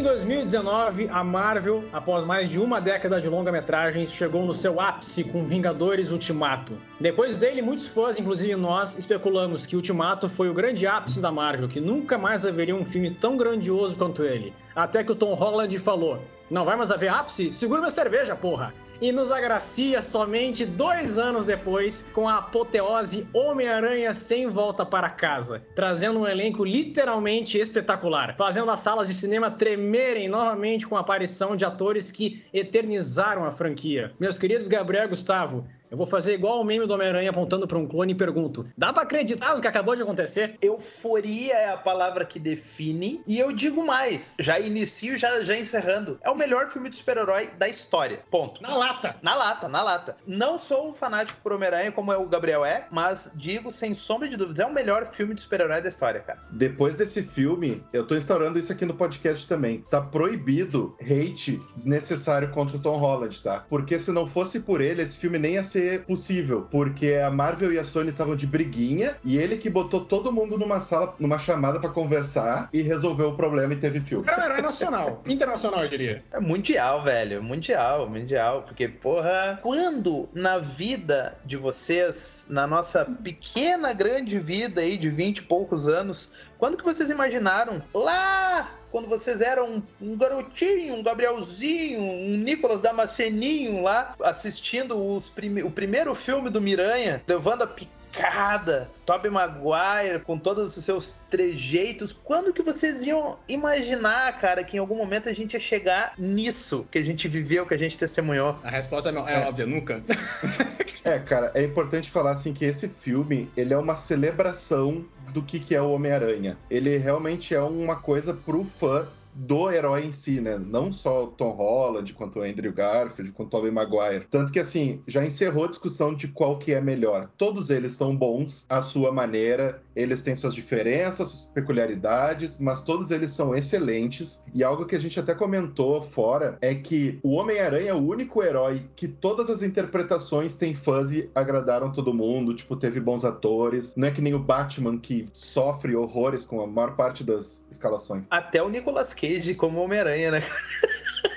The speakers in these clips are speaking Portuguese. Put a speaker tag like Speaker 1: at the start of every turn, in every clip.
Speaker 1: Em 2019, a Marvel, após mais de uma década de longa-metragens, chegou no seu ápice com Vingadores Ultimato. Depois dele, muitos fãs, inclusive nós, especulamos que Ultimato foi o grande ápice da Marvel, que nunca mais haveria um filme tão grandioso quanto ele. Até que o Tom Holland falou: Não vai mais haver ápice? Segura minha cerveja, porra! E nos agracia somente dois anos depois com a apoteose Homem-Aranha sem volta para casa, trazendo um elenco literalmente espetacular, fazendo as salas de cinema tremerem novamente com a aparição de atores que eternizaram a franquia. Meus queridos Gabriel e Gustavo, eu vou fazer igual o meme do Homem-Aranha apontando para um clone e pergunto: dá para acreditar no que acabou de acontecer?
Speaker 2: Euforia é a palavra que define. E eu digo mais: já inicio, já, já encerrando. É o melhor filme de super-herói da história. Ponto.
Speaker 1: Na lata.
Speaker 2: Na lata, na lata. Não sou um fanático por Homem-Aranha como é o Gabriel é, mas digo sem sombra de dúvidas: é o melhor filme de super-herói da história, cara.
Speaker 3: Depois desse filme, eu tô instaurando isso aqui no podcast também. Tá proibido hate desnecessário contra o Tom Holland, tá? Porque se não fosse por ele, esse filme nem ia ser ser possível, porque a Marvel e a Sony estavam de briguinha e ele que botou todo mundo numa sala, numa chamada para conversar e resolveu o problema e teve filme.
Speaker 1: Era um herói nacional, internacional, eu diria.
Speaker 2: É mundial, velho, mundial, mundial, porque porra, quando na vida de vocês, na nossa pequena grande vida aí de 20 e poucos anos, quando que vocês imaginaram lá quando vocês eram um garotinho, um Gabrielzinho, um Nicolas Damasceninho lá, assistindo prime o primeiro filme do Miranha, levando a picada, Tobey Maguire com todos os seus trejeitos. Quando que vocês iam imaginar, cara, que em algum momento a gente ia chegar nisso que a gente viveu, que a gente testemunhou?
Speaker 1: A resposta é, é, óbvia, nunca.
Speaker 3: é, cara, é importante falar assim que esse filme, ele é uma celebração do que, que é o Homem-Aranha. Ele realmente é uma coisa pro fã do herói em si, né? Não só o Tom Holland, quanto o Andrew Garfield, quanto o Tobey Maguire. Tanto que, assim, já encerrou a discussão de qual que é melhor. Todos eles são bons à sua maneira, eles têm suas diferenças, suas peculiaridades, mas todos eles são excelentes. E algo que a gente até comentou fora é que o Homem-Aranha é o único herói que todas as interpretações têm fãs e agradaram todo mundo, tipo, teve bons atores. Não é que nem o Batman que sofre horrores com a maior parte das escalações.
Speaker 2: Até o Nicolas Cage como Homem-Aranha, né?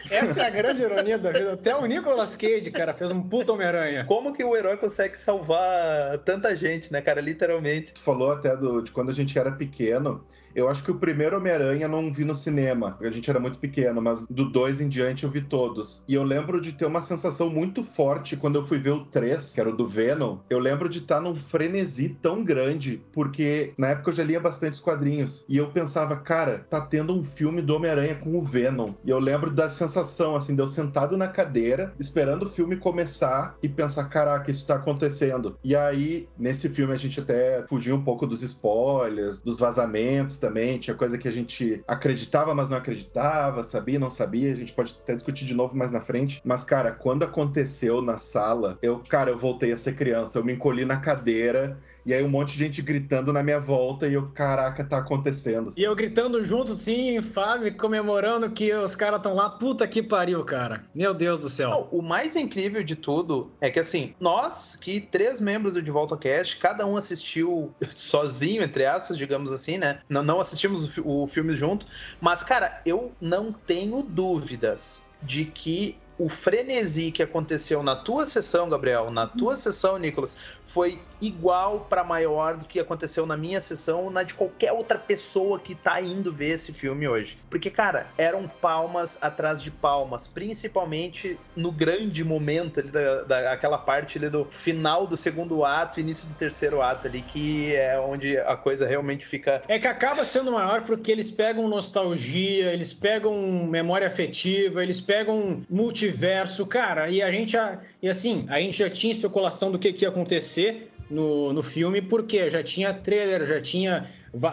Speaker 1: Essa é a grande ironia da vida. Até o Nicolas Cage, cara, fez um puto Homem-Aranha.
Speaker 2: Como que o herói consegue salvar tanta gente, né, cara? Literalmente.
Speaker 3: Tu falou até do, de quando a gente era pequeno. Eu acho que o primeiro Homem-Aranha não vi no cinema, a gente era muito pequeno, mas do 2 em diante eu vi todos. E eu lembro de ter uma sensação muito forte quando eu fui ver o 3, que era o do Venom. Eu lembro de estar num frenesi tão grande, porque na época eu já lia bastante os quadrinhos. E eu pensava, cara, tá tendo um filme do Homem-Aranha com o Venom. E eu lembro da sensação, assim, de eu sentado na cadeira, esperando o filme começar e pensar, caraca, isso tá acontecendo. E aí, nesse filme, a gente até fugiu um pouco dos spoilers, dos vazamentos também, tinha coisa que a gente acreditava, mas não acreditava, sabia, não sabia, a gente pode até discutir de novo mais na frente. Mas, cara, quando aconteceu na sala, eu, cara, eu voltei a ser criança, eu me encolhi na cadeira e aí um monte de gente gritando na minha volta e eu, caraca, tá acontecendo.
Speaker 1: E eu gritando junto, sim, Fábio, comemorando que os caras estão lá, puta que pariu, cara. Meu Deus do céu. Não,
Speaker 2: o mais incrível de tudo é que assim, nós, que três membros do De Volta Cast, cada um assistiu sozinho, entre aspas, digamos assim, né? Não, não assistimos o, o filme junto, mas, cara, eu não tenho dúvidas de que o frenesi que aconteceu na tua sessão, Gabriel, na tua sessão, Nicolas, foi igual para maior do que aconteceu na minha sessão na de qualquer outra pessoa que tá indo ver esse filme hoje. Porque, cara, eram palmas atrás de palmas, principalmente no grande momento ali da, daquela parte ali do final do segundo ato, início do terceiro ato ali, que é onde a coisa realmente fica.
Speaker 1: É que acaba sendo maior porque eles pegam nostalgia, eles pegam memória afetiva, eles pegam multiverso, cara, e a gente. E assim, a gente já tinha especulação do que, que ia acontecer no, no filme, porque já tinha trailer, já tinha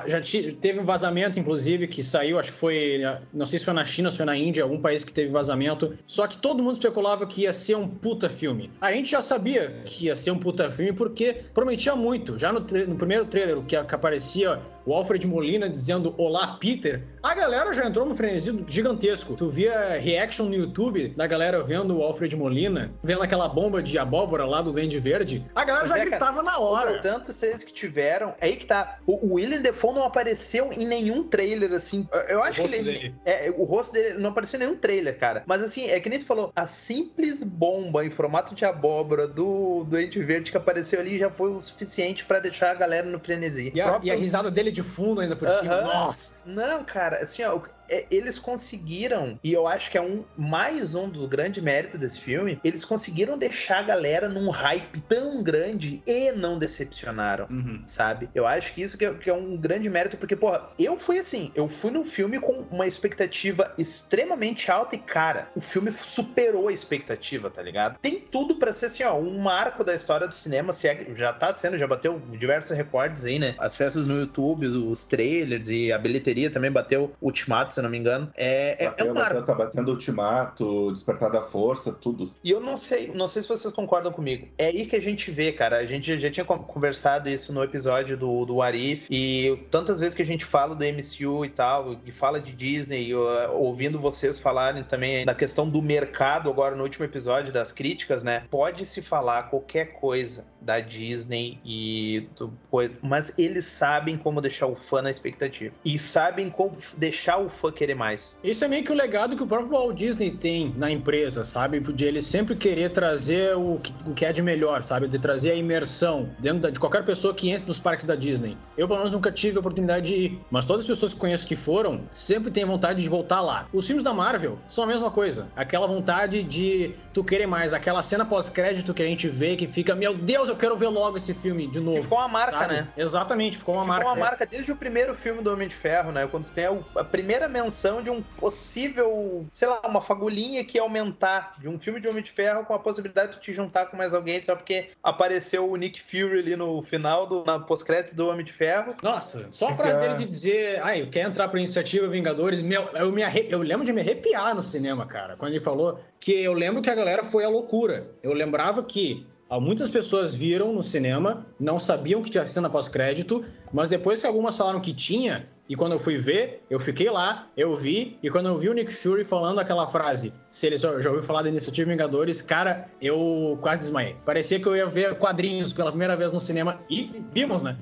Speaker 1: já teve um vazamento, inclusive, que saiu, acho que foi, não sei se foi na China se foi na Índia, algum país que teve vazamento. Só que todo mundo especulava que ia ser um puta filme. A gente já sabia que ia ser um puta filme porque prometia muito. Já no, no primeiro trailer, que, que aparecia o Alfred Molina dizendo Olá, Peter, a galera já entrou no frenesi gigantesco. Tu via reaction no YouTube da galera vendo o Alfred Molina, vendo aquela bomba de abóbora lá do Duende Verde. A galera já é, gritava cara, na hora.
Speaker 2: Tantos seres que tiveram. Aí que tá. O, William Defoe não apareceu em nenhum trailer, assim. Eu acho que ele. É, o rosto dele não apareceu em nenhum trailer, cara. Mas assim, é que nem tu falou, a simples bomba em formato de abóbora do Duende Verde que apareceu ali já foi o suficiente para deixar a galera no frenesi.
Speaker 1: E a, próprio... e a risada dele de fundo ainda por uh -huh. cima. Nossa!
Speaker 2: Não, cara, assim, ó, é, eles conseguiram, e eu acho que é um mais um do grande mérito desse filme, eles conseguiram deixar a galera num hype tão grande e não decepcionaram, uhum. sabe? Eu acho que isso que é, que é, um grande mérito, porque, porra, eu fui assim, eu fui no filme com uma expectativa extremamente alta e, cara, o filme superou a expectativa, tá ligado? Tem tudo para ser, assim, ó, um marco da história do cinema, se é, já tá sendo, já bateu diversos recordes aí, né? Acessos no YouTube, os trailers e a bilheteria também bateu Ultimato, se não me engano. É,
Speaker 3: bateu, é um marco. Tá batendo Ultimato, Despertar da Força, tudo.
Speaker 2: E eu não sei, não sei se vocês concordam comigo. É aí que a gente vê, cara. A gente já tinha conversado isso no episódio do, do Arif e tantas vezes que a gente fala do MCU e tal, e fala de Disney, ouvindo vocês falarem também da questão do mercado agora no último episódio das críticas, né? Pode se falar qualquer coisa da Disney e do coisa, mas eles sabem como deixar o fã na expectativa e sabem como deixar o fã querer mais.
Speaker 1: Isso é meio que o legado que o próprio Walt Disney tem na empresa, sabe? De ele sempre querer trazer o que, o que é de melhor, sabe? De trazer a imersão dentro de qualquer pessoa que entre nos parques da Disney. Eu, pelo menos, nunca tive a oportunidade de ir, mas todas as pessoas que conheço que foram sempre têm vontade de voltar lá. Os filmes da Marvel são a mesma coisa. Aquela vontade de tu querer mais, aquela cena pós-crédito que a gente vê que fica, meu Deus, eu quero ver logo esse filme de novo.
Speaker 2: ficou uma marca, sabe? né?
Speaker 1: Exatamente, ficou uma
Speaker 2: ficou
Speaker 1: marca.
Speaker 2: Ficou uma marca desde o primeiro filme do Homem de Ferro, né? Quando tem a, primeira menção de um possível, sei lá, uma fagulhinha que ia aumentar de um filme de Homem de Ferro com a possibilidade de te juntar com mais alguém só porque apareceu o Nick Fury ali no final do na pós-crédito do Homem de Ferro.
Speaker 1: Nossa, só a frase dele de dizer, ai, quer entrar pra iniciativa Vingadores, meu, eu me arre... eu lembro de me arrepiar no cinema, cara, quando ele falou que eu lembro que a galera foi a loucura. Eu lembrava que Muitas pessoas viram no cinema, não sabiam que tinha cena pós-crédito, mas depois que algumas falaram que tinha, e quando eu fui ver, eu fiquei lá, eu vi, e quando eu vi o Nick Fury falando aquela frase, se ele já, já ouviu falar da Iniciativa Vingadores, cara, eu quase desmaiei. Parecia que eu ia ver quadrinhos pela primeira vez no cinema, e vimos, né?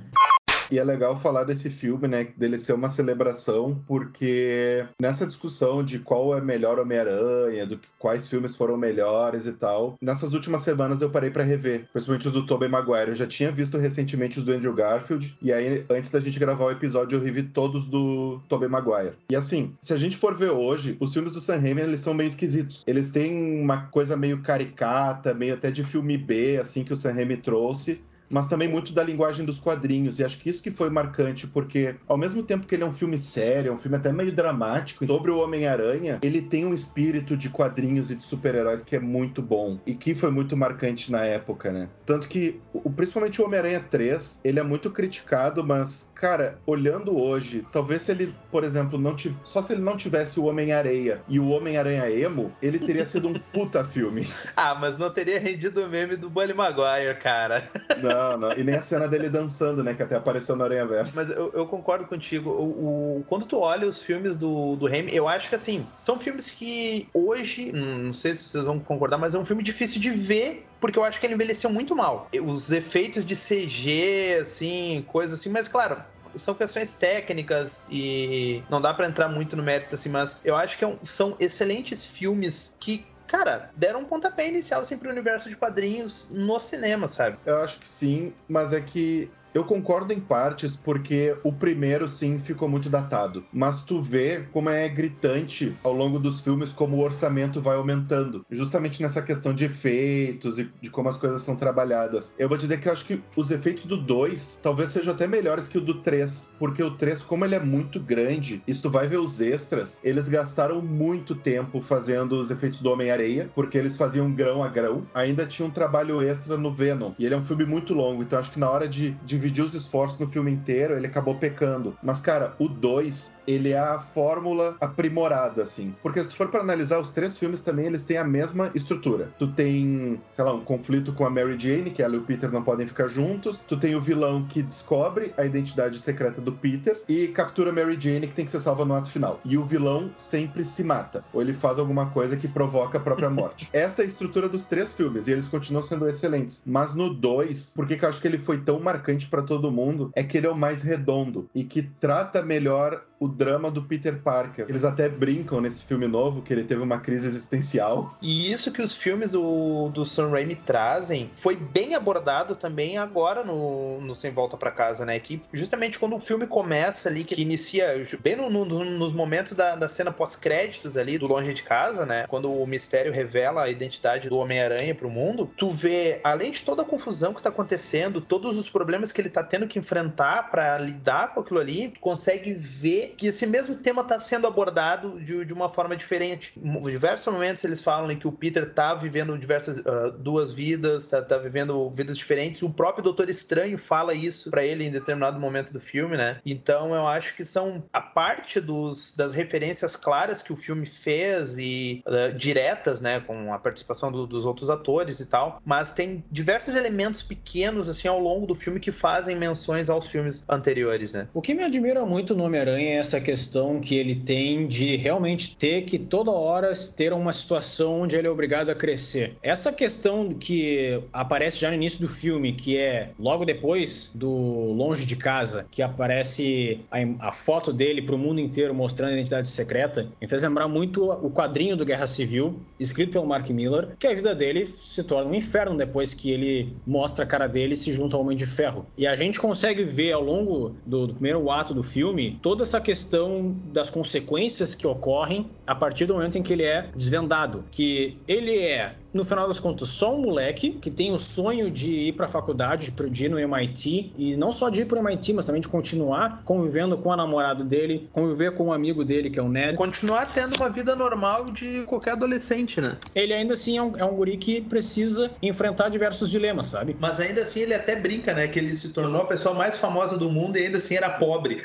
Speaker 3: E é legal falar desse filme, né? Dele ser uma celebração, porque nessa discussão de qual é melhor Homem-Aranha, do que quais filmes foram melhores e tal, nessas últimas semanas eu parei para rever, principalmente os do Tobey Maguire. Eu já tinha visto recentemente os do Andrew Garfield, e aí antes da gente gravar o episódio eu revi todos do Tobey Maguire. E assim, se a gente for ver hoje, os filmes do Sam Raimi, eles são meio esquisitos. Eles têm uma coisa meio caricata, meio até de filme B, assim, que o Sam Raimi trouxe, mas também muito da linguagem dos quadrinhos. E acho que isso que foi marcante, porque ao mesmo tempo que ele é um filme sério, é um filme até meio dramático, sobre o Homem-Aranha, ele tem um espírito de quadrinhos e de super-heróis que é muito bom e que foi muito marcante na época, né? Tanto que, principalmente o Homem-Aranha 3, ele é muito criticado, mas, cara, olhando hoje, talvez se ele, por exemplo, não tivesse, só se ele não tivesse o Homem-Areia e o Homem-Aranha emo, ele teria sido um puta filme.
Speaker 2: ah, mas não teria rendido o meme do Bully Maguire, cara.
Speaker 3: Não, não, não. E nem a cena dele dançando, né? Que até apareceu no Aranha Verso.
Speaker 2: Mas eu, eu, concordo contigo. O, o, quando tu olha os filmes do, do Raimi, eu acho que assim, são filmes que hoje, não sei se vocês vão concordar, mas é um filme difícil de ver porque eu acho que ele envelheceu muito mal. Os efeitos de CG, assim, coisas assim, mas claro, são questões técnicas e não dá para entrar muito no mérito assim, mas eu acho que é são excelentes filmes que cara, deram um pontapé inicial assim pro universo de quadrinhos no cinema, sabe?
Speaker 3: Eu acho que sim, mas é que eu concordo em partes porque o primeiro sim ficou muito datado, mas tu vê como é gritante ao longo dos filmes como o orçamento vai aumentando, justamente nessa questão de efeitos e de como as coisas são trabalhadas. Eu vou dizer que eu acho que os efeitos do 2 talvez sejam até melhores que o do 3, porque o 3, como ele é muito grande, e tu vai ver os extras, eles gastaram muito tempo fazendo os efeitos do Homem-Areia, porque eles faziam grão a grão. Ainda tinha um trabalho extra no Venom, e ele é um filme muito longo, então acho que na hora de, de dividir os esforços no filme inteiro, ele acabou pecando. Mas, cara, o 2, ele é a fórmula aprimorada, assim. Porque se tu for para analisar os três filmes também, eles têm a mesma estrutura. Tu tem, sei lá, um conflito com a Mary Jane, que ela e o Peter não podem ficar juntos. Tu tem o vilão que descobre a identidade secreta do Peter e captura a Mary Jane, que tem que ser salva no ato final. E o vilão sempre se mata. Ou ele faz alguma coisa que provoca a própria morte. Essa é a estrutura dos três filmes, e eles continuam sendo excelentes. Mas no 2, por que eu acho que ele foi tão marcante para todo mundo? É que ele é o mais redondo e que trata melhor o drama do Peter Parker. Eles até brincam nesse filme novo que ele teve uma crise existencial.
Speaker 2: E isso que os filmes do, do Sam Raimi trazem foi bem abordado também agora no, no Sem Volta para Casa, né? Que justamente quando o filme começa ali, que inicia bem no, no, nos momentos da, da cena pós-créditos ali do Longe de Casa, né? Quando o mistério revela a identidade do Homem-Aranha pro mundo, tu vê, além de toda a confusão que tá acontecendo, todos os problemas que ele tá tendo que enfrentar para lidar com aquilo ali, tu consegue ver que esse mesmo tema está sendo abordado de, de, uma forma diferente. Em diversos momentos eles falam que o Peter está vivendo diversas uh, duas vidas, está tá vivendo vidas diferentes. O próprio Doutor Estranho fala isso para ele em determinado momento do filme, né? Então eu acho que são a parte dos, das referências claras que o filme fez e uh, diretas, né, com a participação do, dos outros atores e tal, mas tem diversos elementos pequenos assim ao longo do filme que fazem menções aos filmes anteriores, né?
Speaker 1: O que me admira muito no Homem-Aranha essa questão que ele tem de realmente ter que toda hora ter uma situação onde ele é obrigado a crescer. Essa questão que aparece já no início do filme, que é logo depois do Longe de Casa, que aparece a, a foto dele para o mundo inteiro mostrando a identidade secreta, me fez lembrar muito o quadrinho do Guerra Civil, escrito pelo Mark Miller, que a vida dele se torna um inferno depois que ele mostra a cara dele e se junta ao Homem de Ferro. E a gente consegue ver ao longo do, do primeiro ato do filme toda essa questão das consequências que ocorrem a partir do momento em que ele é desvendado. Que ele é no final das contas, só um moleque que tem o sonho de ir para a faculdade, de ir no MIT, e não só de ir para o MIT, mas também de continuar convivendo com a namorada dele, conviver com um amigo dele, que é o Ned.
Speaker 2: Continuar tendo uma vida normal de qualquer adolescente, né?
Speaker 1: Ele ainda assim é um, é um guri que precisa enfrentar diversos dilemas, sabe?
Speaker 2: Mas ainda assim ele até brinca, né? Que ele se tornou a pessoa mais famosa do mundo e ainda assim era pobre.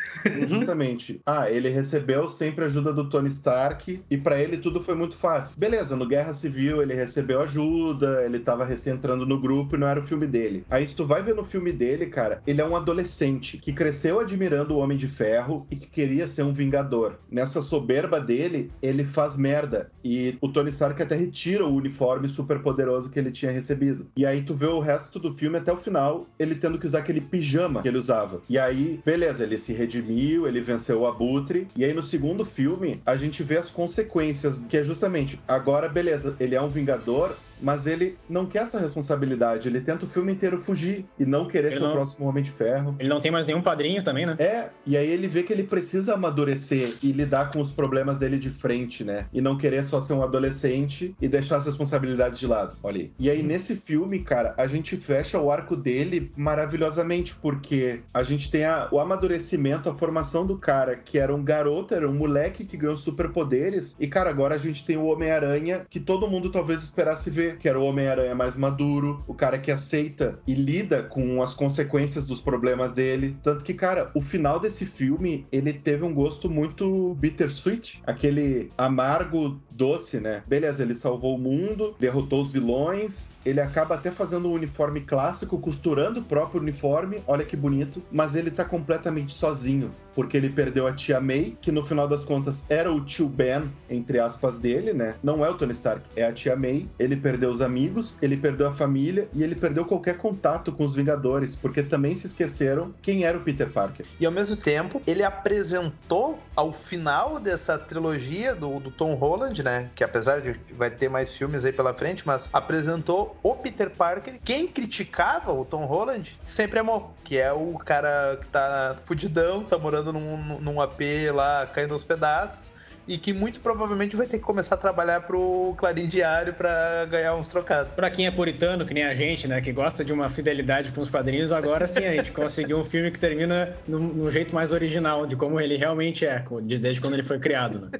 Speaker 3: Justamente. Ah, ele recebeu sempre a ajuda do Tony Stark e para ele tudo foi muito fácil. Beleza, no Guerra Civil ele recebeu ajuda, ele tava recém entrando no grupo e não era o filme dele. Aí se tu vai ver no filme dele, cara, ele é um adolescente que cresceu admirando o Homem de Ferro e que queria ser um vingador. Nessa soberba dele, ele faz merda e o Tony Stark até retira o uniforme super poderoso que ele tinha recebido. E aí tu vê o resto do filme até o final, ele tendo que usar aquele pijama que ele usava. E aí, beleza, ele se redimiu, ele venceu o Abutre. E aí no segundo filme, a gente vê as consequências, que é justamente, agora beleza, ele é um vingador, favor, mas ele não quer essa responsabilidade. Ele tenta o filme inteiro fugir e não querer ele ser não... o próximo Homem de Ferro.
Speaker 1: Ele não tem mais nenhum padrinho também, né?
Speaker 3: É, e aí ele vê que ele precisa amadurecer e lidar com os problemas dele de frente, né? E não querer só ser um adolescente e deixar as responsabilidades de lado. Olha aí. E aí, nesse filme, cara, a gente fecha o arco dele maravilhosamente, porque a gente tem a, o amadurecimento, a formação do cara, que era um garoto, era um moleque que ganhou superpoderes, e, cara, agora a gente tem o Homem-Aranha, que todo mundo talvez esperasse ver que era o Homem-Aranha mais maduro, o cara que aceita e lida com as consequências dos problemas dele. Tanto que, cara, o final desse filme, ele teve um gosto muito bittersweet, aquele amargo doce, né? Beleza, ele salvou o mundo, derrotou os vilões, ele acaba até fazendo um uniforme clássico, costurando o próprio uniforme, olha que bonito, mas ele tá completamente sozinho, porque ele perdeu a tia May, que no final das contas era o tio Ben, entre aspas, dele, né? Não é o Tony Stark, é a tia May. Ele perdeu os amigos, ele perdeu a família e ele perdeu qualquer contato com os Vingadores, porque também se esqueceram quem era o Peter Parker.
Speaker 2: E ao mesmo tempo, ele apresentou ao final dessa trilogia do, do Tom Holland, né? Que apesar de vai ter mais filmes aí pela frente, mas apresentou o Peter Parker. Quem criticava o Tom Holland sempre amou, que é o cara que tá fudidão, tá morando num, num AP lá, caindo aos pedaços e que muito provavelmente vai ter que começar a trabalhar pro Clarim Diário para ganhar uns trocados.
Speaker 1: Para quem é puritano, que nem a gente, né, que gosta de uma fidelidade com os quadrinhos, agora sim a gente conseguiu um filme que termina no, no jeito mais original de como ele realmente é, desde quando ele foi criado, né?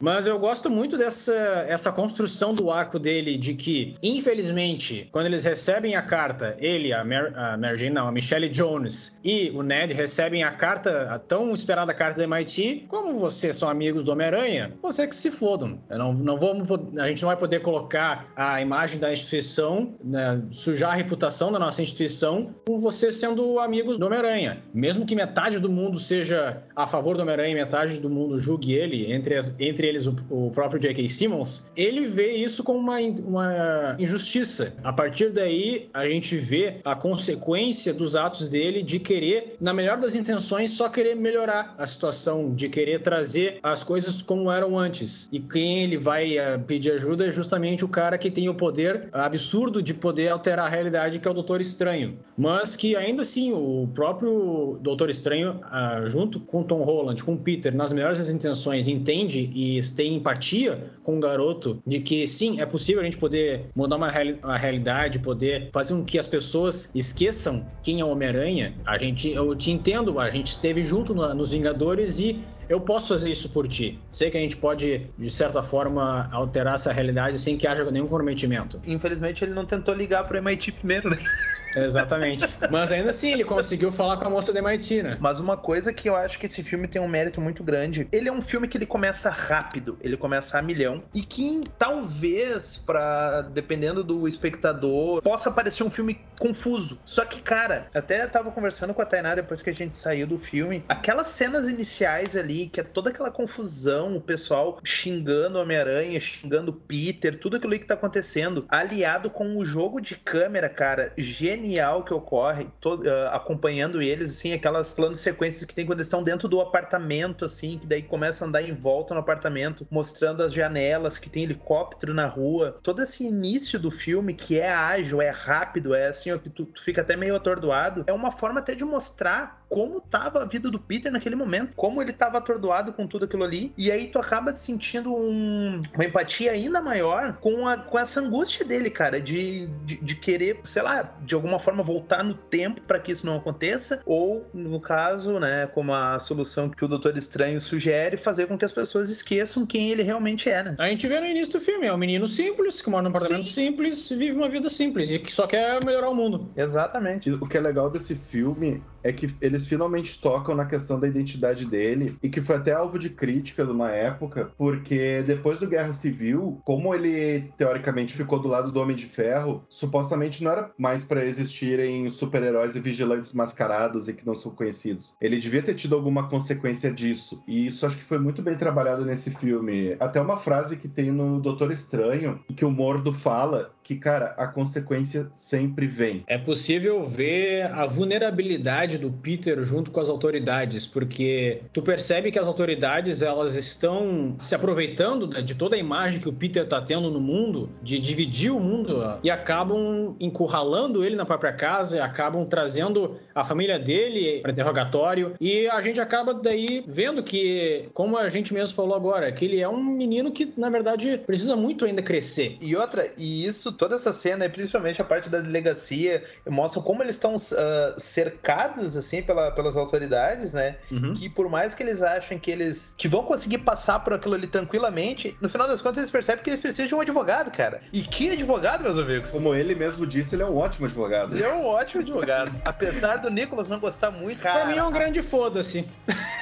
Speaker 1: Mas eu gosto muito dessa essa construção do arco dele de que, infelizmente, quando eles recebem a carta, ele, a, Mer, a Mary Jane, não, a Michelle Jones e o Ned recebem a carta, a tão esperada carta do MIT, como vocês são amigos do Homem-Aranha, você que se fodam. Eu não, não vamos, a gente não vai poder colocar a imagem da instituição, né, sujar a reputação da nossa instituição com vocês sendo amigos do Homem-Aranha. Mesmo que metade do mundo seja a favor do Homem-Aranha e metade do mundo julgue ele, entre, as, entre eles o, o próprio J.K. Simmons, ele vê isso como uma, uma injustiça. A partir daí, a gente vê a consequência dos atos dele de querer, na melhor das intenções, só querer melhorar a situação, de querer trazer as coisas como eram antes. E quem ele vai uh, pedir ajuda é justamente o cara que tem o poder absurdo de poder alterar a realidade, que é o Doutor Estranho. Mas que ainda assim, o próprio Doutor Estranho, uh, junto com Tom Holland, com Peter, nas melhores das intenções, entende e tem empatia com o garoto de que sim, é possível a gente poder mudar uma, reali uma realidade, poder fazer com que as pessoas esqueçam quem é o Homem-Aranha. A gente, eu te entendo, a gente esteve junto no, nos Vingadores e eu posso fazer isso por ti. Sei que a gente pode, de certa forma, alterar essa realidade sem que haja nenhum comprometimento.
Speaker 2: Infelizmente, ele não tentou ligar pro MIT primeiro, né?
Speaker 1: Exatamente. Mas ainda assim, ele conseguiu falar com a moça da MIT, né?
Speaker 2: Mas uma coisa que eu acho que esse filme tem um mérito muito grande, ele é um filme que ele começa rápido, ele começa a milhão, e que talvez, para dependendo do espectador, possa parecer um filme confuso. Só que, cara, até tava conversando com a Tainá depois que a gente saiu do filme, aquelas cenas iniciais ali, que é toda aquela confusão, o pessoal xingando Homem-Aranha, xingando Peter, tudo aquilo que tá acontecendo, aliado com o jogo de câmera, cara, genial genial que ocorre uh, acompanhando eles, assim, aquelas planos sequências que tem quando eles estão dentro do apartamento, assim, que daí começa a andar em volta no apartamento, mostrando as janelas, que tem helicóptero na rua. Todo esse início do filme, que é ágil, é rápido, é assim, ó, que tu, tu fica até meio atordoado, é uma forma até de mostrar como tava a vida do Peter naquele momento, como ele tava atordoado com tudo aquilo ali, e aí tu acaba sentindo um, uma empatia ainda maior com, a, com essa angústia dele, cara, de, de, de querer, sei lá, de alguma forma voltar no tempo para que isso não aconteça, ou, no caso, né, como a solução que o Doutor Estranho sugere, fazer com que as pessoas esqueçam quem ele realmente é, né?
Speaker 1: A gente vê no início do filme, é um menino simples, que mora num apartamento Sim. simples, vive uma vida simples e que só quer melhorar o mundo.
Speaker 2: Exatamente.
Speaker 3: O que é legal desse filme é que eles finalmente tocam na questão da identidade dele e que foi até alvo de crítica numa época, porque depois do Guerra Civil, como ele teoricamente ficou do lado do Homem de Ferro, supostamente não era mais para existirem super-heróis e vigilantes mascarados e que não são conhecidos. Ele devia ter tido alguma consequência disso, e isso acho que foi muito bem trabalhado nesse filme. Até uma frase que tem no Doutor Estranho, que o Mordo fala que, cara, a consequência sempre vem.
Speaker 1: É possível ver a vulnerabilidade do Peter junto com as autoridades, porque tu percebe que as autoridades elas estão se aproveitando de toda a imagem que o Peter tá tendo no mundo, de dividir o mundo e acabam encurralando ele na própria casa, acabam trazendo a família dele para interrogatório e a gente acaba daí vendo que, como a gente mesmo falou agora, que ele é um menino que na verdade precisa muito ainda crescer.
Speaker 2: E outra, e isso toda essa cena, e principalmente a parte da delegacia, mostra como eles estão uh, cercados, assim, pela, pelas autoridades, né? Uhum. Que por mais que eles achem que eles que vão conseguir passar por aquilo ali tranquilamente, no final das contas eles percebem que eles precisam de um advogado, cara. E que advogado, meus amigos?
Speaker 3: Como ele mesmo disse, ele é um ótimo advogado.
Speaker 2: Ele é um ótimo advogado. Apesar do Nicolas não gostar muito, cara.
Speaker 1: Pra mim é um grande foda-se.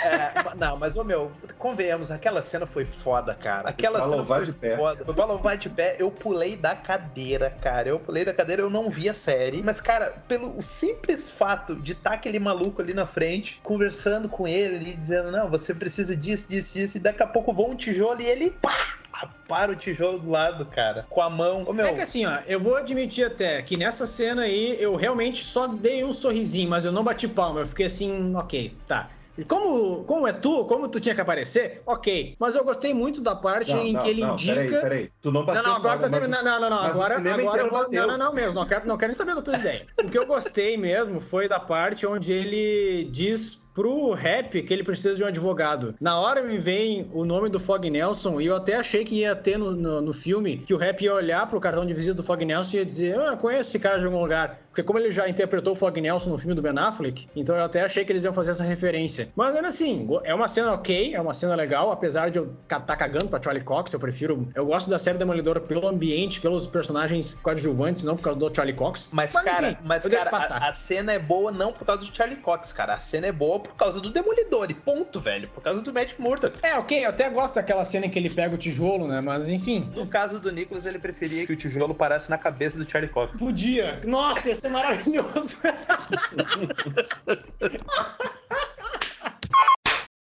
Speaker 2: É, não, mas, ô meu, convenhamos, aquela cena foi foda, cara. Aquela cena foi de pé. foda. O balão vai de pé, eu pulei da cadeira cadeira, cara. Eu pulei da cadeira, eu não vi a série. Mas, cara, pelo simples fato de estar tá aquele maluco ali na frente, conversando com ele, ali, dizendo: Não, você precisa disso, disso, disso. E daqui a pouco voa um tijolo e ele, pá! para o tijolo do lado, cara, com a mão.
Speaker 1: Ô, meu... É que assim, ó, eu vou admitir até que nessa cena aí eu realmente só dei um sorrisinho, mas eu não bati palma. Eu fiquei assim, ok, tá. Como, como é tu, como tu tinha que aparecer, ok. Mas eu gostei muito da parte não, em não, que ele não, indica. Peraí,
Speaker 3: peraí. Tu não bateu
Speaker 1: Não, não, agora
Speaker 3: tá
Speaker 1: terminando. Não, não, não. Agora, agora eu vou. Não, não, não mesmo. Não quero, não quero nem saber da tua ideia. O que eu gostei mesmo foi da parte onde ele diz pro rap que ele precisa de um advogado. Na hora me vem o nome do Fog Nelson e eu até achei que ia ter no, no, no filme que o rap ia olhar pro cartão de visita do Fog Nelson e ia dizer: Ah, conheço esse cara de algum lugar. Porque como ele já interpretou o Fog Nelson no filme do Ben Affleck, então eu até achei que eles iam fazer essa referência. Mas ainda assim, é uma cena ok, é uma cena legal, apesar de eu estar tá cagando pra Charlie Cox, eu prefiro. Eu gosto da série Demolidor pelo ambiente, pelos personagens coadjuvantes, não por causa do Charlie Cox.
Speaker 2: Mas, mas cara, enfim, mas, cara a, a, cena é boa não por causa do Charlie Cox, cara. A cena é boa por causa do Demolidor, e ponto, velho. Por causa do Matt Murdock.
Speaker 1: É, ok, eu até gosto daquela cena em que ele pega o tijolo, né? Mas enfim.
Speaker 2: No caso do Nicholas, ele preferia que o tijolo parasse na cabeça do Charlie Cox.
Speaker 1: Podia. Nossa, ia ser maravilhoso.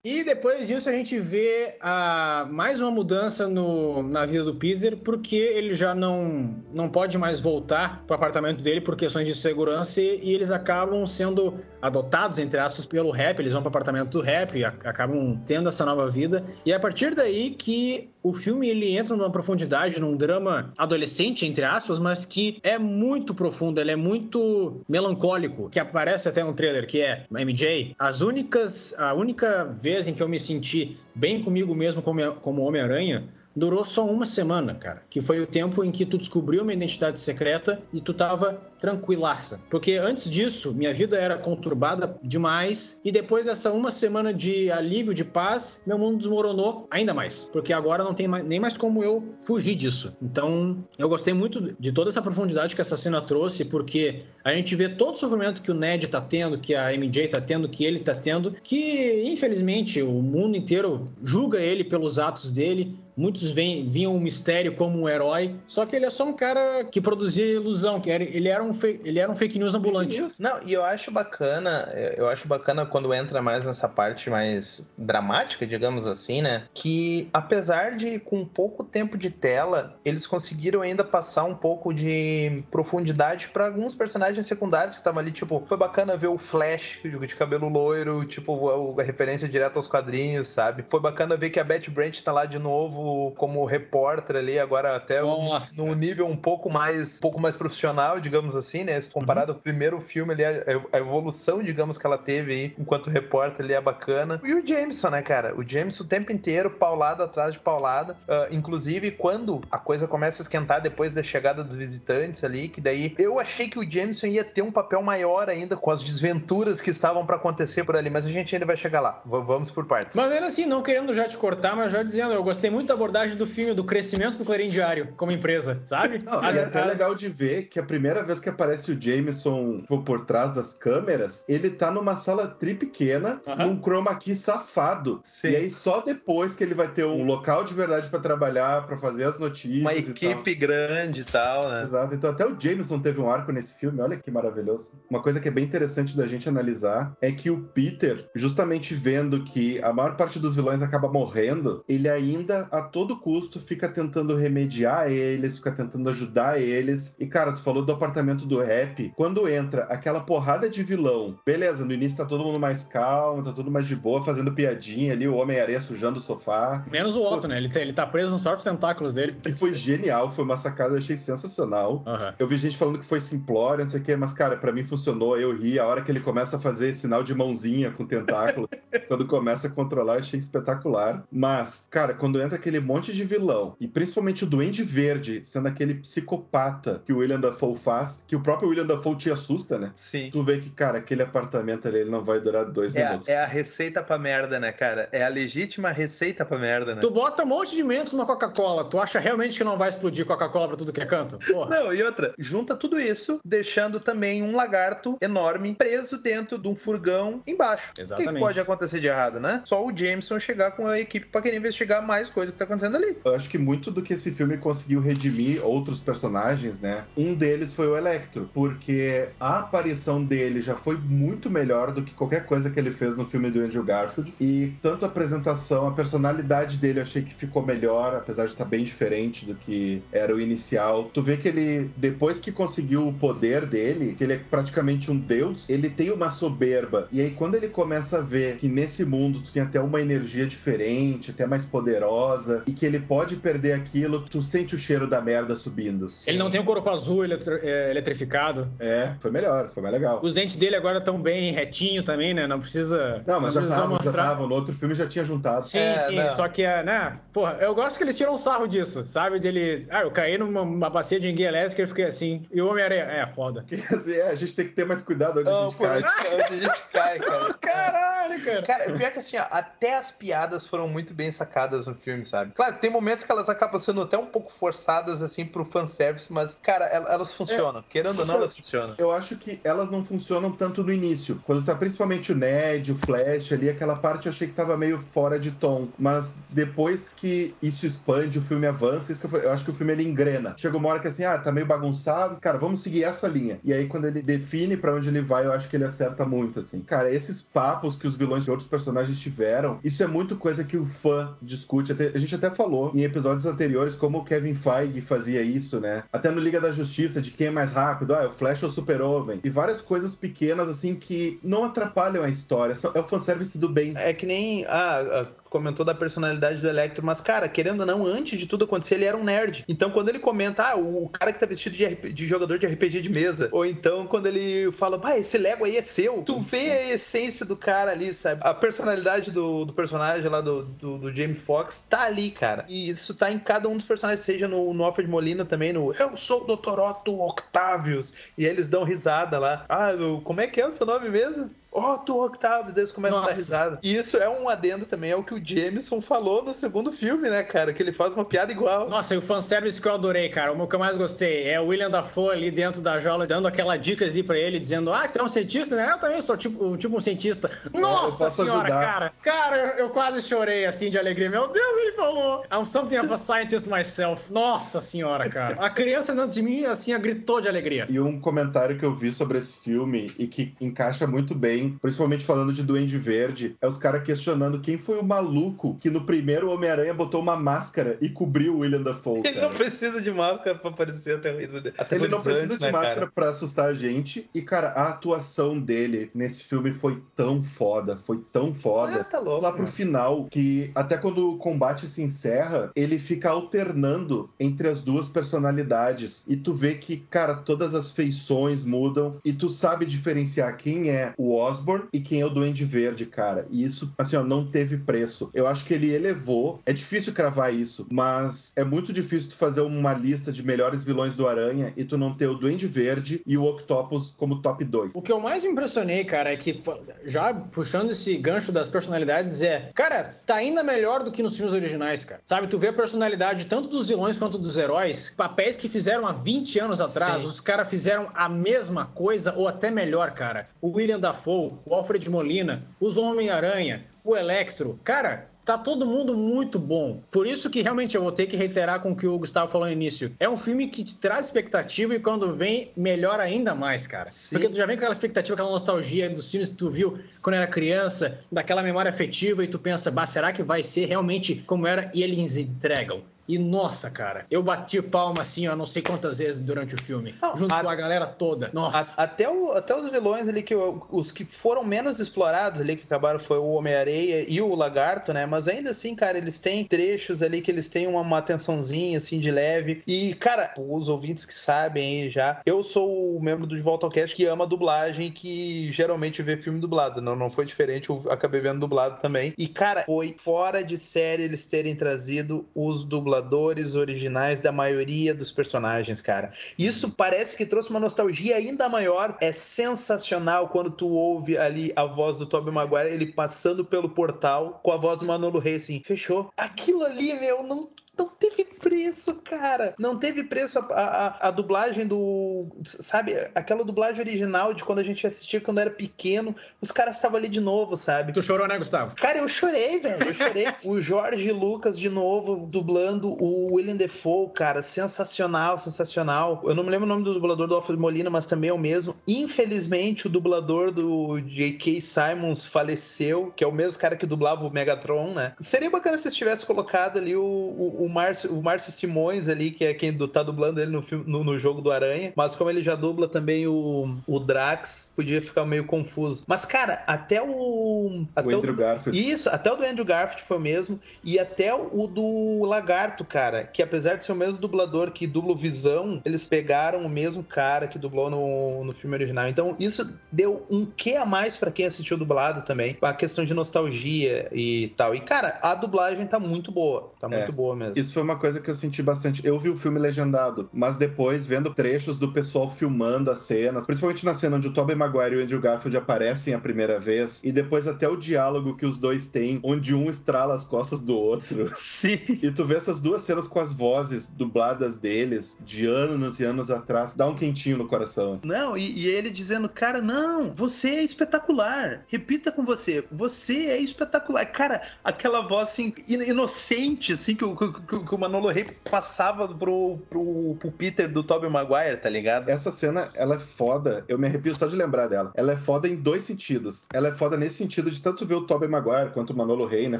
Speaker 1: E depois disso a gente vê a, mais uma mudança no, na vida do Peter, porque ele já não, não pode mais voltar para o apartamento dele por questões de segurança e, e, eles acabam sendo adotados, entre aspas, pelo rap. Eles vão para o apartamento do rap, a, acabam tendo essa nova vida. E é a partir daí que o filme ele entra numa profundidade, num drama adolescente, entre aspas, mas que é muito profundo, ele é muito melancólico, que aparece até no trailer, que é MJ. As únicas, a única vez em que eu me senti bem comigo mesmo como, como Homem-Aranha durou só uma semana, cara. Que foi o tempo em que tu descobriu uma identidade secreta e tu tava tranquilaça. Porque antes disso, minha vida era conturbada demais e depois dessa uma semana de alívio, de paz, meu mundo desmoronou ainda mais. Porque agora não tem mais, nem mais como eu fugir disso. Então, eu gostei muito de toda essa profundidade que essa cena trouxe, porque a gente vê todo o sofrimento que o Ned tá tendo, que a MJ tá tendo, que ele tá tendo, que infelizmente o mundo inteiro julga ele pelos atos dele, Muitos veem, viam o mistério como um herói, só que ele é só um cara que produzia ilusão, que era, ele, era um ele era um fake news ambulante.
Speaker 2: Não, e eu acho bacana, eu acho bacana quando entra mais nessa parte mais dramática, digamos assim, né? Que apesar de com pouco tempo de tela, eles conseguiram ainda passar um pouco de profundidade para alguns personagens secundários que estavam ali, tipo, foi bacana ver o Flash de cabelo loiro, tipo, a referência direta aos quadrinhos, sabe? Foi bacana ver que a Betty Brant tá lá de novo como, como repórter ali, agora até Nossa. num nível um pouco mais, um pouco mais profissional, digamos assim, né? Comparado uhum. ao primeiro filme ali, a, evolução, digamos, que ela teve aí enquanto repórter ali é bacana. E o Jameson, né, cara? O Jameson o tempo inteiro, paulada atrás de paulada. Uh, inclusive, quando a coisa começa a esquentar depois da chegada dos visitantes ali, que daí eu achei que o Jameson ia ter um papel maior ainda com as desventuras que estavam para acontecer por ali, mas a gente ainda vai chegar lá. V vamos por partes.
Speaker 1: Mas ainda assim, não querendo já te cortar, mas já dizendo, eu gostei muito abordagem do filme, do crescimento do Clarim Diário como empresa, sabe?
Speaker 3: Não, As, é até legal de ver que a primeira vez que aparece o Jameson tipo, por trás das câmeras, ele tá numa sala tri pequena, uhum. num chroma key safado. Sim. E aí só depois que ele vai ter um local de verdade para trabalhar, para fazer as notícias.
Speaker 2: Uma equipe grande e tal, né?
Speaker 3: Exato. Então até o Jameson teve um arco nesse filme, olha que maravilhoso. Uma coisa que é bem interessante da gente analisar é que o Peter, justamente vendo que a maior parte dos vilões acaba morrendo, ele ainda a todo custo fica tentando remediar eles, fica tentando ajudar eles. E, cara, tu falou do apartamento do rap. Quando entra aquela porrada de vilão, beleza, no início tá todo mundo mais calmo, tá tudo mais de boa, fazendo piadinha ali, o Homem-Areia sujando o sofá.
Speaker 1: Menos o Otto, né? Ele tá, ele tá preso nos próprios tentáculos dele.
Speaker 3: Que foi genial, foi uma sacada, eu achei sensacional. Uhum. Eu vi gente falando que foi simplório, não sei o quê, mas, cara, para mim funcionou, eu ri. A hora que ele começa a fazer sinal de mãozinha com o tentáculo, quando começa a controlar, eu achei espetacular. Mas, cara, quando entra aquele monte monte de vilão, e principalmente o Duende Verde, sendo aquele psicopata que o William Dafoe faz, que o próprio William Dafoe te assusta, né?
Speaker 2: Sim.
Speaker 3: Tu vê que, cara, aquele apartamento ali ele não vai durar dois
Speaker 2: é,
Speaker 3: minutos.
Speaker 2: É a receita pra merda, né, cara? É a legítima receita pra merda, né?
Speaker 1: Tu bota um monte de mentos numa Coca-Cola, tu acha realmente que não vai explodir Coca-Cola pra tudo que é canto?
Speaker 2: Porra. Não, e outra, junta tudo isso, deixando também um lagarto enorme preso dentro de um furgão embaixo. Exatamente. O que pode acontecer de errado, né? Só o Jameson chegar com a equipe pra querer investigar mais coisa que tá acontecendo ali.
Speaker 3: Eu acho que muito do que esse filme conseguiu redimir outros personagens, né? Um deles foi o Electro, porque a aparição dele já foi muito melhor do que qualquer coisa que ele fez no filme do Andrew Garfield. E tanto a apresentação, a personalidade dele eu achei que ficou melhor, apesar de estar bem diferente do que era o inicial. Tu vê que ele, depois que conseguiu o poder dele, que ele é praticamente um deus, ele tem uma soberba. E aí quando ele começa a ver que nesse mundo tu tem até uma energia diferente, até mais poderosa, rosa e que ele pode perder aquilo, tu sente o cheiro da merda subindo.
Speaker 1: Ele não tem o corpo azul eletri é, eletrificado.
Speaker 3: É, foi melhor, foi mais legal.
Speaker 1: Os dentes dele agora estão bem retinho também, né? Não precisa.
Speaker 3: Não, mas
Speaker 1: não
Speaker 3: já
Speaker 1: precisa
Speaker 3: tava,
Speaker 1: mostrar.
Speaker 3: já tava. No outro filme já tinha juntado.
Speaker 1: Sim,
Speaker 2: É,
Speaker 1: sim,
Speaker 2: não.
Speaker 1: só que, é, né? Porra, eu gosto que eles tiram sarro disso, sabe? De ele. Ah, eu caí numa uma bacia de enguia elétrica e fiquei assim. E o Homem-Aranha. É, foda.
Speaker 3: Quer dizer, é, a gente tem que ter mais cuidado onde a
Speaker 2: Não,
Speaker 3: gente
Speaker 2: por
Speaker 3: cai.
Speaker 2: onde, onde a gente cai, cara.
Speaker 1: Caralho, cara.
Speaker 2: Cara, pior que assim, ó, até as piadas foram muito bem sacadas no filme, sabe? Claro, tem momentos que elas acabam sendo até um pouco forçadas, assim, pro fanservice, mas, cara, el- elas funcionam. Querendo ou não, elas funcionam.
Speaker 3: Eu acho que elas não funcionam tanto no início. Quando tá principalmente o Ned, o Flash ali, aquela parte eu achei que tava meio fora de tom. Mas depois que isso expande, o filme avança, isso que eu, falei, eu acho que o filme ele engrena. Chega uma hora que assim, ah, tá meio bagunçado, cara, vamos seguir essa linha. E aí quando ele define pra onde ele vai, eu acho que ele acerta muito, assim. Cara, esses papos que os vilões de outros personagens tiveram, isso é muito coisa que o fã discute. Até- gente até falou em episódios anteriores como o Kevin Feige fazia isso, né? Até no Liga da Justiça, de quem é mais rápido, ah, é o Flash ou o Super-Homem. E várias coisas pequenas, assim, que não atrapalham a história. É o fanservice do bem.
Speaker 2: É que nem. Ah, ah, comentou da personalidade do Electro, mas, cara, querendo ou não, antes de tudo acontecer, ele era um nerd. Então, quando ele comenta, ah, o, cara que tá vestido de, RP de jogador de RPG de mesa, ou então quando ele fala, pá, esse Lego aí é seu, tu vê a essência do cara ali, sabe? A personalidade do, do personagem lá do, do, do Jamie Foxx tá ali, cara. E isso tá em cada um dos personagens, seja no, no Alfred Molina também, no Eu sou o Dr. Otto Octavius. E eles dão risada lá. Ah, como é que é o seu nome mesmo? Otto Octavius, eles começam a dar
Speaker 1: Nossa.
Speaker 2: risada. E isso é um adendo também ao que o Jameson falou no segundo filme, né, cara? Que ele faz uma piada igual.
Speaker 1: Nossa, e o fanservice que eu adorei, cara. O que eu mais gostei é o William Dafoe ali dentro da jaula, dando aquela dica ali pra ele, dizendo: Ah, que tu é um cientista, né? Eu também sou tipo, tipo um cientista. Nossa
Speaker 3: posso
Speaker 1: senhora,
Speaker 3: ajudar.
Speaker 1: cara. Cara, eu, eu quase chorei assim de alegria. Meu Deus, ele falou. I'm something of a scientist myself. Nossa senhora, cara. A criança dentro de mim, assim, gritou de alegria.
Speaker 3: E um comentário que eu vi sobre esse filme e que encaixa muito bem, principalmente falando de Duende Verde, é os caras questionando quem foi o maluco que no primeiro Homem-Aranha botou uma máscara e cobriu o William Dafoe.
Speaker 2: Ele
Speaker 3: cara.
Speaker 2: não precisa de máscara pra parecer aterrorizante.
Speaker 3: Ele não precisa de
Speaker 2: né,
Speaker 3: máscara
Speaker 2: cara?
Speaker 3: pra assustar a gente. E, cara, a atuação dele nesse filme foi tão foda, foi tão
Speaker 2: Ah,
Speaker 3: foda.
Speaker 2: tá louco.
Speaker 3: Lá pro
Speaker 2: mano.
Speaker 3: final, que até quando o combate se encerra, ele fica alternando entre as duas personalidades. E tu vê que, cara, todas as feições mudam e tu sabe diferenciar quem é o Osborn e quem é o Duende Verde, cara. E isso, assim, ó, não teve preço. Eu acho que ele elevou. É difícil cravar isso, mas é muito difícil tu fazer uma lista de melhores vilões do Aranha e tu não ter o Duende Verde e o Octopus como top 2.
Speaker 1: O que eu mais impressionei, cara, é que, já puxando esse gancho das personalidades, é, cara, tá ainda melhor do que nos filmes originais, cara. Sabe, tu vê a personalidade tanto dos vilões quanto dos heróis, papéis que fizeram há 20 anos atrás,
Speaker 2: Sim.
Speaker 1: os caras fizeram a mesma coisa ou até melhor, cara. O William Dafoe, o Alfred Molina, os Homem-Aranha, o Electro, cara. Tá todo mundo muito bom. Por isso que realmente eu vou ter que reiterar com o que o Gustavo falou no início. É um filme que te traz expectativa e quando vem, melhora ainda mais, cara.
Speaker 2: Sim.
Speaker 1: Porque tu já vem com aquela expectativa, aquela nostalgia dos filmes que tu viu quando era criança, daquela memória afetiva, e tu pensa, bah, será que vai ser realmente como era? E eles entregam. E nossa, cara, eu bati palma assim, ó, não sei quantas vezes durante o filme.
Speaker 2: Não,
Speaker 1: junto
Speaker 2: a-
Speaker 1: com a galera toda. Nossa.
Speaker 2: A- até, o- até os vilões ali, que os que foram menos explorados ali, que acabaram, foi o Homem-Areia e o Lagarto, né? Mas ainda assim, cara, eles têm trechos ali que eles têm uma, uma atençãozinha, assim, de leve. E, cara, os ouvintes que sabem aí já, eu sou o membro do De Volta ao Cast que ama dublagem e que geralmente vê filme dublado. Não, não foi diferente, eu acabei vendo dublado também. E, cara, foi fora de série eles terem trazido os dubladores originais da maioria dos personagens, cara. Isso parece que trouxe uma nostalgia ainda maior. É sensacional quando tu ouve ali a voz do Tobey Maguire, ele passando pelo portal com a voz do Manolo Reis, assim, fechou. Aquilo ali, meu, não não teve preço, cara. Não teve preço a, a, a dublagem do. Sabe? Aquela dublagem original de quando a gente assistia quando era pequeno. Os caras estavam ali de novo, sabe?
Speaker 1: Tu chorou, né, Gustavo?
Speaker 2: Cara, eu chorei, velho. Eu chorei. o Jorge Lucas de novo dublando o William Defoe, cara. Sensacional, sensacional. Eu não me lembro o nome do dublador do Alfred Molina, mas também é o mesmo. Infelizmente, o dublador do J.K. Simons faleceu, que é o mesmo cara que dublava o Megatron, né? Seria bacana se tivesse colocado ali o, o, o Márcio, o Márcio Simões ali, que é quem tá dublando ele no, filme, no, no, jogo do Aranha, mas como ele já dubla também o, o Drax, podia ficar meio confuso. Mas, cara, até o. Até
Speaker 3: o Andrew o, Garfield.
Speaker 2: Isso, até o do Andrew Garfield foi o mesmo. E até o do Lagarto, cara, que apesar de ser o mesmo dublador que dubla o Visão, eles pegaram o mesmo cara que dublou no, no filme original. Então, isso deu um quê a mais para quem assistiu dublado também. A questão de nostalgia e tal. E, cara, a dublagem tá muito boa. Tá é, muito boa mesmo.
Speaker 3: Isso foi uma coisa que eu senti bastante. Eu vi o filme legendado, mas depois, vendo trechos do pessoal filmando as cenas, principalmente na cena onde o Tobey Maguire e o Andrew Garfield aparecem a primeira vez, e depois até o diálogo que os dois têm, onde um estrala as costas do outro.
Speaker 2: Sim.
Speaker 3: E tu vê essas duas cenas com as vozes dubladas deles, de anos e anos atrás, dá um quentinho no coração.
Speaker 2: Assim. Não, e, e ele dizendo, cara, não, você é espetacular. Repita com você, você é espetacular. Cara, aquela voz assim, inocente, assim, que o, que, que o Manolo Rey passava pro, pro, pro Peter do Tobey Maguire, tá ligado?
Speaker 3: Essa cena, ela é foda, eu me arrepio só de lembrar dela. Ela é foda em dois sentidos. Ela é foda nesse sentido de tanto ver o Tobey Maguire quanto o Manolo Rey, né,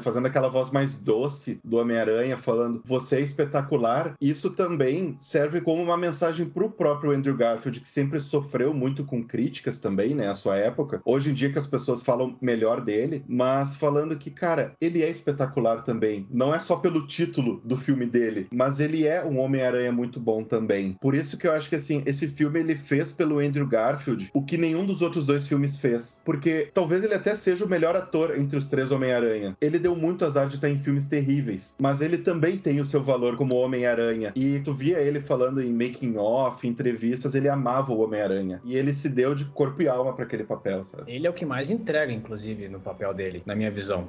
Speaker 3: fazendo aquela voz mais doce do Homem-Aranha, falando, você é espetacular. Isso também serve como uma mensagem pro próprio Andrew Garfield, que sempre sofreu muito com críticas também, né, a sua época. Hoje em dia que as pessoas falam melhor dele, mas falando que, cara, ele é espetacular também. Não é só pelo título do filme dele, mas ele é um Homem-Aranha muito bom também. Por isso que eu acho que, assim, esse filme ele fez pelo Andrew Garfield o que nenhum dos outros dois filmes fez. Porque talvez ele até seja o melhor ator entre os três Homem-Aranha. Ele deu muito azar de estar em filmes terríveis, mas ele também tem o seu valor como Homem-Aranha. E tu via ele falando em making off, entrevistas, ele amava o Homem-Aranha. E ele se deu de corpo e alma para aquele papel, sabe?
Speaker 1: Ele é o que mais entrega, inclusive, no papel dele, na minha visão.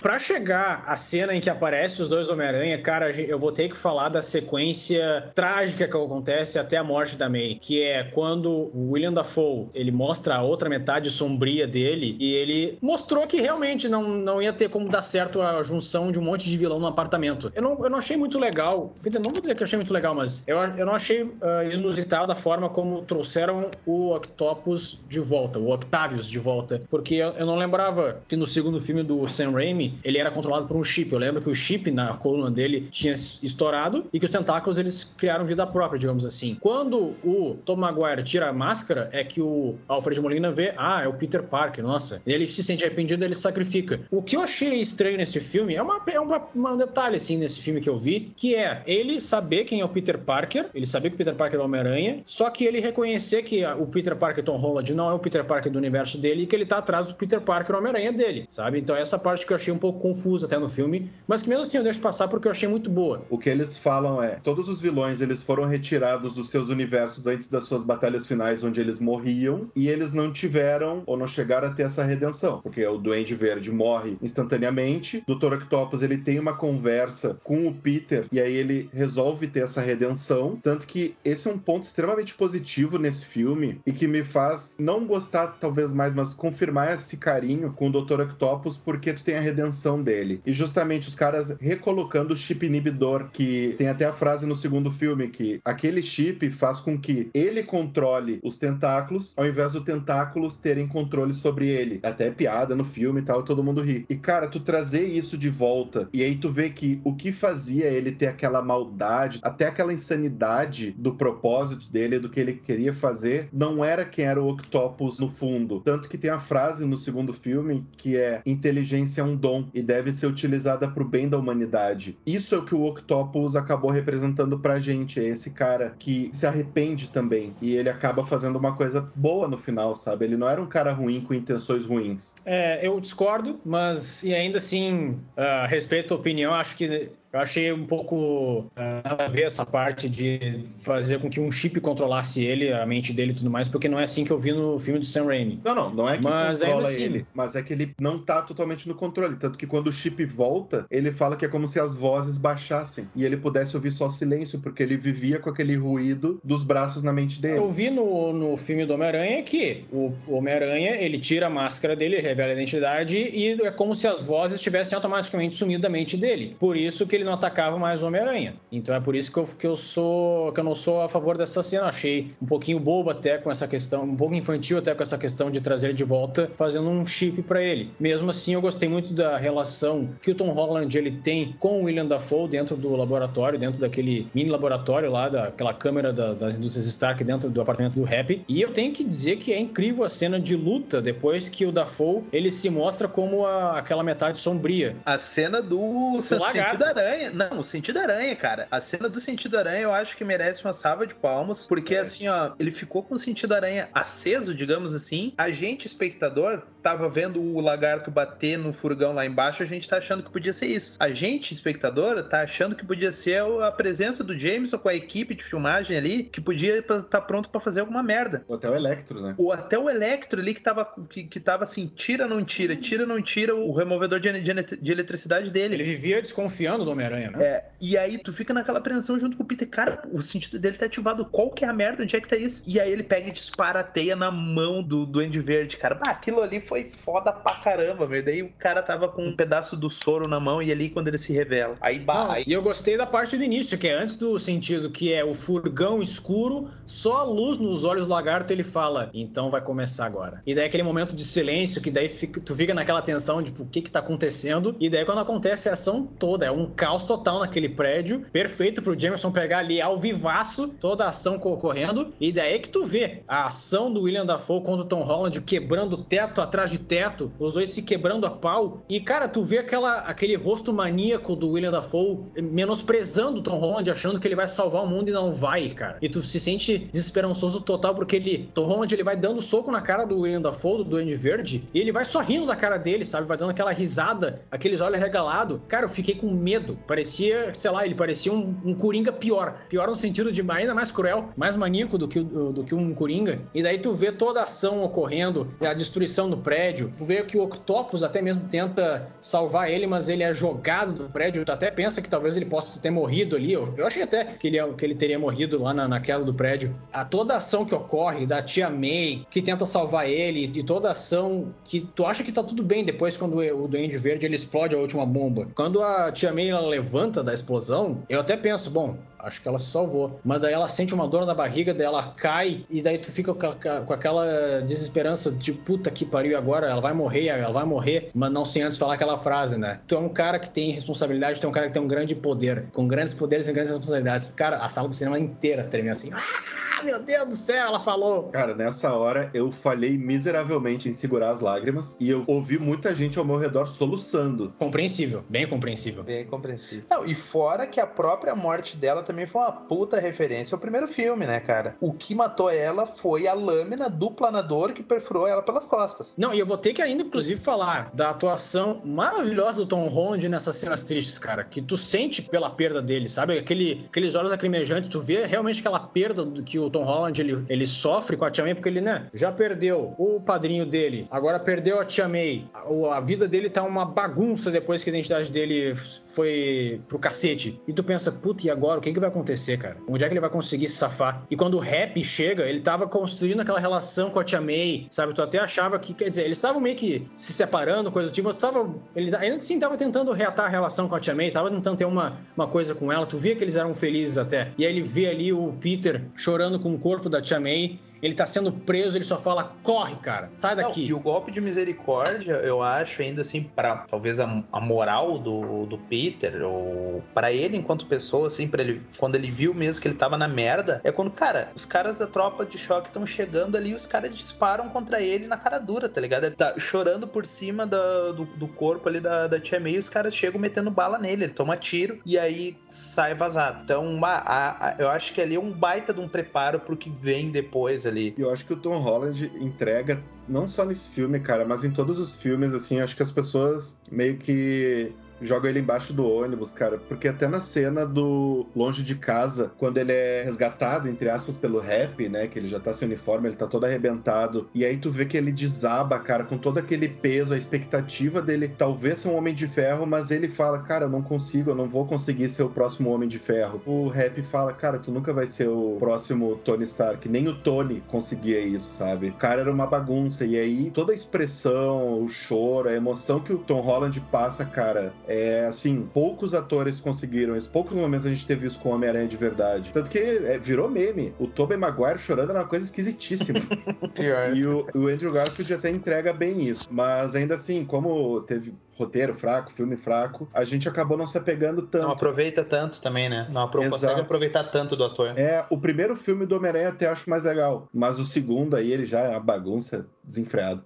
Speaker 1: Pra chegar à cena em que aparece os dois Homem-Aranha, cara, eu vou ter que falar da sequência trágica que acontece até a morte da May, que é quando o William Dafoe, ele mostra a outra metade sombria dele e ele mostrou que realmente não, não ia ter como dar certo a junção de um monte de vilão no apartamento. Eu não, eu não achei muito legal, quer dizer, não vou dizer que eu achei muito legal, mas eu, eu não achei uh, inusitado a forma como trouxeram o Octopus de volta, o Octavius de volta, porque eu, eu não lembrava que no segundo filme do Sam Raimi ele era controlado por um chip. Eu lembro que o chip na coluna dele tinha estourado e que os tentáculos eles criaram vida própria, digamos assim. Quando o Tom Maguire tira a máscara, é que o Alfred Molina vê, ah, é o Peter Parker, nossa. Ele se sente arrependido, ele sacrifica. O que eu achei estranho nesse filme é, uma, é uma, um detalhe, assim, nesse filme que eu vi, que é ele saber quem é o Peter Parker, ele saber que o Peter Parker é o Homem-Aranha, só que ele reconhecer que o Peter Parker Tom Holland não é o Peter Parker do universo dele e que ele tá atrás do Peter Parker Homem-Aranha dele, sabe? Então essa parte que eu achei um pouco confusa até no filme, mas que mesmo assim eu deixo passar porque eu achei muito boa.
Speaker 3: O que eles falam é, todos os vilões eles foram retirados dos seus universos antes das suas batalhas finais onde eles morriam e eles não tiveram ou não chegaram a ter essa redenção, porque o Duende Verde morre instantaneamente, o Dr. Octopus ele tem uma conversa com o Peter e aí ele resolve ter essa redenção, tanto que esse é um ponto extremamente positivo nesse filme e que me faz não gostar talvez mais, mas confirmar esse carinho com o Dr. Octopus porque tu tem a redenção dele. E justamente os caras recolocando o chip inibidor, que tem até a frase no segundo filme que aquele chip faz com que ele controle os tentáculos, ao invés do tentáculos terem controle sobre ele. Até piada no filme e tal, todo mundo ri. E cara, tu trazer isso de volta, e aí tu vê que o que fazia ele ter aquela maldade, até aquela insanidade do propósito dele, do que ele queria fazer, não era quem era o Octopus no fundo. Tanto que tem a frase no segundo filme que é inteligência é um dom e deve ser utilizada para o bem da humanidade. Isso é o que o Octopus acabou representando pra gente, é esse cara que se arrepende também e ele acaba fazendo uma coisa boa no final, sabe? Ele não era um cara ruim com intenções ruins.
Speaker 1: É, eu discordo, mas e ainda assim, uh, respeito a opinião, acho que eu achei um pouco uh, nada a ver essa parte de fazer com que um chip controlasse ele, a mente dele e tudo mais, porque não é assim que eu vi no filme do Sam Raimi.
Speaker 3: Não, não, não é que mas controla assim... ele, mas é que ele não tá totalmente no controle. Tanto que quando o chip volta, ele fala que é como se as vozes baixassem e ele pudesse ouvir só silêncio, porque ele vivia com aquele ruído dos braços na mente dele.
Speaker 1: Eu vi no, no filme do Homem-Aranha que o Homem-Aranha, ele tira a máscara dele, revela a identidade e é como se as vozes tivessem automaticamente sumido da mente dele. Por isso que ele ele não atacava mais o Homem-Aranha. Então é por isso que eu, que eu sou que eu não sou a favor dessa cena. Achei um pouquinho bobo até com essa questão, um pouco infantil até com essa questão de trazer ele de volta, fazendo um chip para ele. Mesmo assim, eu gostei muito da relação que o Tom Holland ele tem com o William Dafoe dentro do laboratório, dentro daquele mini laboratório lá, daquela câmera da, das indústrias Stark dentro do apartamento do Happy. E eu tenho que dizer que é incrível a cena de luta depois que o Dafoe ele se mostra como a, aquela metade sombria.
Speaker 2: A cena do, do sentido aranha. Não, o sentido aranha, cara. A cena do sentido aranha eu acho que merece uma salva de palmas, porque é. assim, ó, ele ficou com o sentido aranha aceso, digamos assim. A gente, espectador, tava vendo o lagarto bater no furgão lá embaixo, a gente tá achando que podia ser isso. A gente, espectador, tá achando que podia ser a presença do Jameson com a equipe de filmagem ali, que podia estar tá pronto para fazer alguma merda.
Speaker 3: Ou até o Electro, né?
Speaker 2: Ou até o Electro ali que tava, que, que tava assim, tira, não tira, tira, não tira o removedor de, de, de eletricidade dele.
Speaker 1: Ele vivia desconfiando do Homem-Aranha, né?
Speaker 2: É, e aí tu fica naquela apreensão junto com o Peter, cara, o sentido dele tá ativado, qual que é a merda, onde é que tá isso? E aí ele pega e dispara a teia na mão do Duende Verde, cara. Bah, aquilo ali foi foda pra caramba, meu. Daí o cara tava com um pedaço do soro na mão e ali quando ele se revela. Aí, aí...
Speaker 1: E eu gostei da parte do início, que é antes do sentido que é o furgão escuro, só a luz nos olhos do lagarto, ele fala, então vai começar agora. E daí aquele momento de silêncio, que daí fica, tu fica naquela tensão de tipo, o que que tá acontecendo, e daí quando acontece a ação toda, é um caos total naquele prédio, perfeito pro Jameson pegar ali ao vivaço, toda a ação ocorrendo, e daí é que tu vê a ação do William Dafoe contra o Tom Holland quebrando teto atrás de teto, os dois se quebrando a pau, e cara, tu vê aquela, aquele rosto maníaco do William Dafoe menosprezando o Tom Holland, achando que ele vai salvar o mundo e não vai, cara. E tu se sente desesperançoso total porque ele, Tom Holland, ele vai dando soco na cara do William Dafoe, do Duende Verde, e ele vai sorrindo da cara dele, sabe? Vai dando aquela risada, aqueles olhos regalados. Cara, eu fiquei com medo. Parecia, sei lá, ele parecia um, um Coringa pior. Pior no sentido de ainda mais cruel, mais maníaco do que, do que um Coringa. E daí tu vê toda a ação ocorrendo, a destruição do prédio. Tu vê que o Octopus até mesmo tenta salvar ele, mas ele é jogado do prédio. Tu até pensa que talvez ele possa ter morrido ali. Eu, eu achei até que ele, que ele teria morrido lá na, na queda do prédio. A toda a ação que ocorre da tia May, que tenta salvar ele, e toda a ação que tu acha que tá tudo bem depois quando o Duende Verde ele explode a última bomba. Quando a tia May ela levanta da explosão, eu até penso, bom, acho que ela se salvou. Mas daí ela sente uma dor na barriga, daí ela cai, e daí tu fica com aquela desesperança de puta que pariu agora, ela vai morrer, ela vai morrer, mas não sem antes falar aquela frase, né? Tu é um cara que tem responsabilidade, tu é um cara que tem um grande poder, com grandes poderes e grandes responsabilidades. Cara, a sala do cinema inteira treme assim. Ah, meu Deus do céu, ela falou.
Speaker 3: Cara, nessa hora eu falhei miseravelmente em segurar as lágrimas e eu ouvi muita gente ao meu redor soluçando.
Speaker 1: Compreensível, bem compreensível.
Speaker 2: Bem compreensível. Não, e fora que a própria morte dela também foi uma puta referência ao primeiro filme, né, cara? O que matou ela foi a lâmina do planador que perfurou ela pelas costas.
Speaker 1: Não, e eu vou ter que ainda, inclusive, falar da atuação maravilhosa do Tom Holland nessas cenas tristes, cara. Que tu sente pela perda dele, sabe? Aquele, aqueles olhos acrimejantes, tu vê realmente aquela perda que o Tom Holland ele, ele sofre com a Tia May, porque ele, né, já perdeu o padrinho dele, agora perdeu a Tia May. A, a vida dele tá uma bagunça depois que a identidade dele foi pro cacete. E tu pensa, puta, e agora? O que, que vai acontecer, cara? Onde é que ele vai conseguir se safar? E quando o rap chega, ele tava construindo aquela relação com a Tia May, sabe? Tu até achava que, quer dizer, eles estavam meio que se separando, coisa do tipo, tu tava. Ele ainda assim tava tentando reatar a relação com a Tia May, tava tentando ter uma, uma coisa com ela, tu via que eles eram felizes até. E aí ele vê ali o Peter chorando com o corpo da Tia May ele tá sendo preso, ele só fala, corre, cara, sai daqui.
Speaker 2: Não, e o golpe de misericórdia, eu acho, ainda assim, para talvez a, a, moral do, do Peter, ou para ele enquanto pessoa, assim, para ele, quando ele viu mesmo que ele tava na merda, é quando, cara, os caras da tropa de choque estão chegando ali e os caras disparam contra ele na cara dura, tá ligado? Ele tá chorando por cima da, do, do, corpo ali da, da Tia May e os caras chegam metendo bala nele, ele toma tiro e aí sai vazado. Então, a, a, eu acho que ali é um baita de um preparo pro que vem depois ali ali.
Speaker 3: E eu acho que o Tom Holland entrega, não só nesse filme, cara, mas em todos os filmes, assim, acho que as pessoas meio que joga ele embaixo do ônibus, cara. Porque até na cena do Longe de Casa, quando ele é resgatado, entre aspas, pelo rap, né? Que ele já tá sem uniforme, ele tá todo arrebentado. E aí tu vê que ele desaba, cara, com todo aquele peso, a expectativa dele talvez ser um homem de ferro, mas ele fala, cara, eu não consigo, eu não vou conseguir ser o próximo homem de ferro. O rap fala, cara, tu nunca vai ser o próximo Tony Stark. Nem o Tony conseguia isso, sabe? O cara era uma bagunça. E aí toda a expressão, o choro, a emoção que o Tom Holland passa, cara, É assim, poucos atores conseguiram isso. Poucos momentos a gente teve isso com o Homem-Aranha de verdade. Tanto que é, virou meme. O Tobey Maguire chorando era uma coisa esquisitíssima.
Speaker 2: Pior.
Speaker 3: E o, o Andrew Garfield até entrega bem isso. Mas ainda assim, como teve roteiro fraco, filme fraco, a gente acabou não se apegando tanto.
Speaker 2: Não aproveita tanto também, né? Não apro-
Speaker 3: Exato.
Speaker 2: consegue aproveitar tanto do ator.
Speaker 3: É, o primeiro filme do Homem-Aranha até acho mais legal, mas o segundo aí ele já é uma bagunça desenfreada.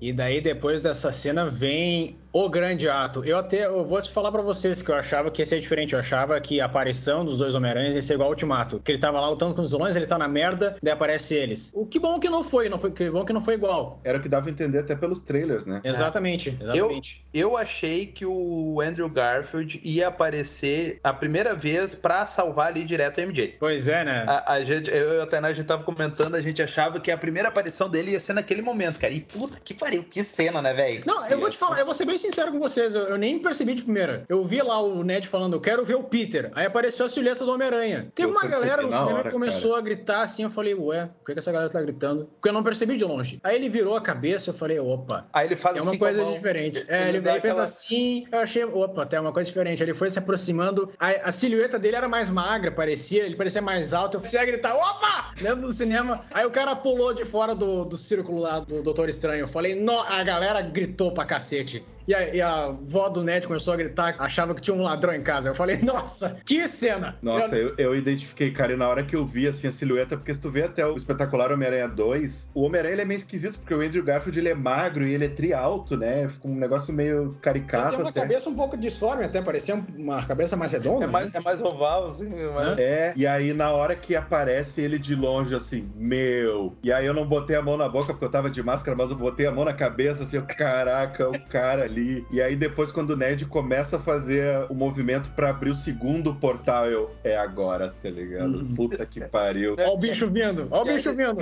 Speaker 1: E daí, depois dessa cena, vem o grande ato. Eu até eu vou te falar pra vocês que eu achava que ia ser diferente. Eu achava que a aparição dos dois Homem-Aranhas ia ser igual ao Ultimato. Que ele tava lá lutando com os vilões, ele tá na merda, daí aparece eles. O que bom que não foi, não foi que bom que não foi igual.
Speaker 3: Era o que dava a entender até pelos trailers, né?
Speaker 1: Exatamente, exatamente.
Speaker 2: Eu achei que o Andrew Garfield ia aparecer a primeira vez pra salvar ali direto a MJ.
Speaker 1: Pois é, né?
Speaker 2: A, a gente, eu e a Tainá, a gente tava comentando, a gente achava que a primeira aparição dele ia ser naquele momento, cara. E puta que pariu, que cena, né, velho?
Speaker 1: Não, eu vou te falar, eu vou ser bem sincero com vocês, eu, eu nem percebi de primeira. Eu vi lá o Ned falando, eu quero ver o Peter. Aí apareceu a silhueta do Homem-Aranha. Teve
Speaker 3: Eu
Speaker 1: uma galera no cinema
Speaker 3: hora,
Speaker 1: que começou a gritar assim, eu falei, ué, por que, que essa galera tá gritando? Porque eu não percebi de longe. Aí ele virou a cabeça, eu falei, opa.
Speaker 2: Aí ele faz
Speaker 1: É
Speaker 2: assim
Speaker 1: uma
Speaker 2: com a
Speaker 1: coisa
Speaker 2: mão.
Speaker 1: diferente. É,
Speaker 2: Ele
Speaker 1: ele, fez
Speaker 2: aquela-
Speaker 1: assim, eu achei, opa, até uma coisa diferente. Ele foi se aproximando, a, a silhueta dele era mais magra, parecia, ele parecia mais alto. Eu comecei a gritar, opa! Dentro do cinema. Aí o cara pulou de fora do, do círculo lá do Doutor Estranho. Eu falei, no, a galera gritou pra cacete. E a, e a vó do Ned começou a gritar, achava que tinha um ladrão em casa. Eu falei, nossa, que cena!
Speaker 3: Nossa,
Speaker 1: Eu-
Speaker 3: eu, identifiquei, cara, e na hora que eu vi assim a silhueta, porque se tu vê até o espetacular Homem-Aranha 2, o Homem-Aranha ele é meio esquisito, porque o Andrew Garfield ele é magro e ele é tri-alto, né? Fica um negócio meio
Speaker 1: ele
Speaker 3: caricato
Speaker 1: tem uma
Speaker 3: até.
Speaker 1: cabeça um pouco disforme, até parecia uma cabeça mais redonda.
Speaker 2: É mais, é mais oval, assim. mas-
Speaker 3: É, e aí na hora que aparece ele de longe, assim, meu. E aí eu não botei a mão na boca porque eu tava de máscara, mas eu botei a mão na cabeça, assim, eu, caraca, o cara ali. E aí depois, quando o Ned começa a fazer o movimento pra abrir o segundo portal, eu, é agora, tá ligado?
Speaker 1: Uhum.
Speaker 3: Puta que pariu.
Speaker 1: Ó o bicho vindo, ó o
Speaker 2: aí
Speaker 1: bicho
Speaker 2: eles-
Speaker 1: vindo.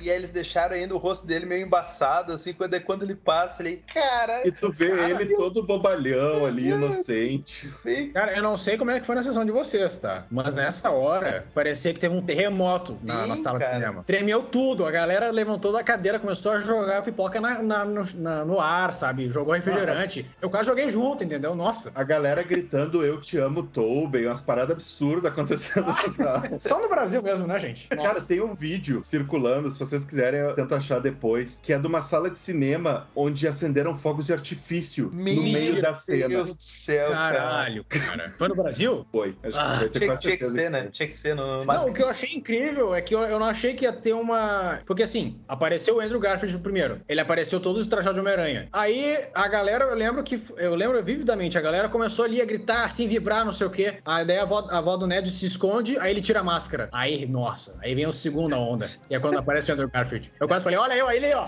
Speaker 2: E aí eles deixaram ainda o rosto dele meio embaçado, assim, quando, quando ele passa, ele. Cara,
Speaker 3: E tu vê ele todo bobalhão ali, inocente.
Speaker 2: feio.
Speaker 1: Cara, eu não sei como é que foi na sessão de vocês, tá? Mas nessa hora, parecia que teve um terremoto na,
Speaker 2: Sim,
Speaker 1: na sala de
Speaker 2: cara.
Speaker 1: cinema. Tremeu tudo, a galera levantou da cadeira, começou a jogar pipoca na, na- no, na- no ar, sabe? Jogou refrigerante. Eu quase joguei junto, entendeu? Nossa.
Speaker 3: A galera gritando Eu te amo, Tobey, umas paradas absurdas acontecendo nessa sala.
Speaker 1: Só no Brasil mesmo, né, gente? Nossa.
Speaker 3: Cara, tem um vídeo circulando, se vocês quiserem, eu tento achar depois, que é de uma sala de cinema onde acenderam fogos de artifício no meio da cena.
Speaker 2: Meu Deus do céu, cara.
Speaker 1: Caralho, cara. Foi no Brasil?
Speaker 3: Foi. Acho
Speaker 1: Ah,
Speaker 3: que
Speaker 2: Tinha, tinha que ser, né? Tinha que ser. No... Mas,
Speaker 1: Não, o que eu achei incrível é que eu, eu não achei que ia ter uma. Porque assim, apareceu o Andrew Garfield primeiro. Ele apareceu todo trajado de Homem-Aranha. Aí a galera, eu lembro que. Eu lembro vividamente, a galera começou ali a gritar, assim, vibrar, não sei o quê. Aí daí a avó, a avó do Ned se esconde, aí ele tira a máscara. Aí, nossa, aí vem a segunda onda. E é quando aparece o Andrew Garfield. Eu quase falei, olha eu, aí ele, ó.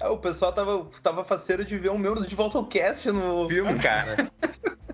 Speaker 2: Ah, o pessoal tava, tava faceiro de ver um membro de volta ao cast no filme, cara.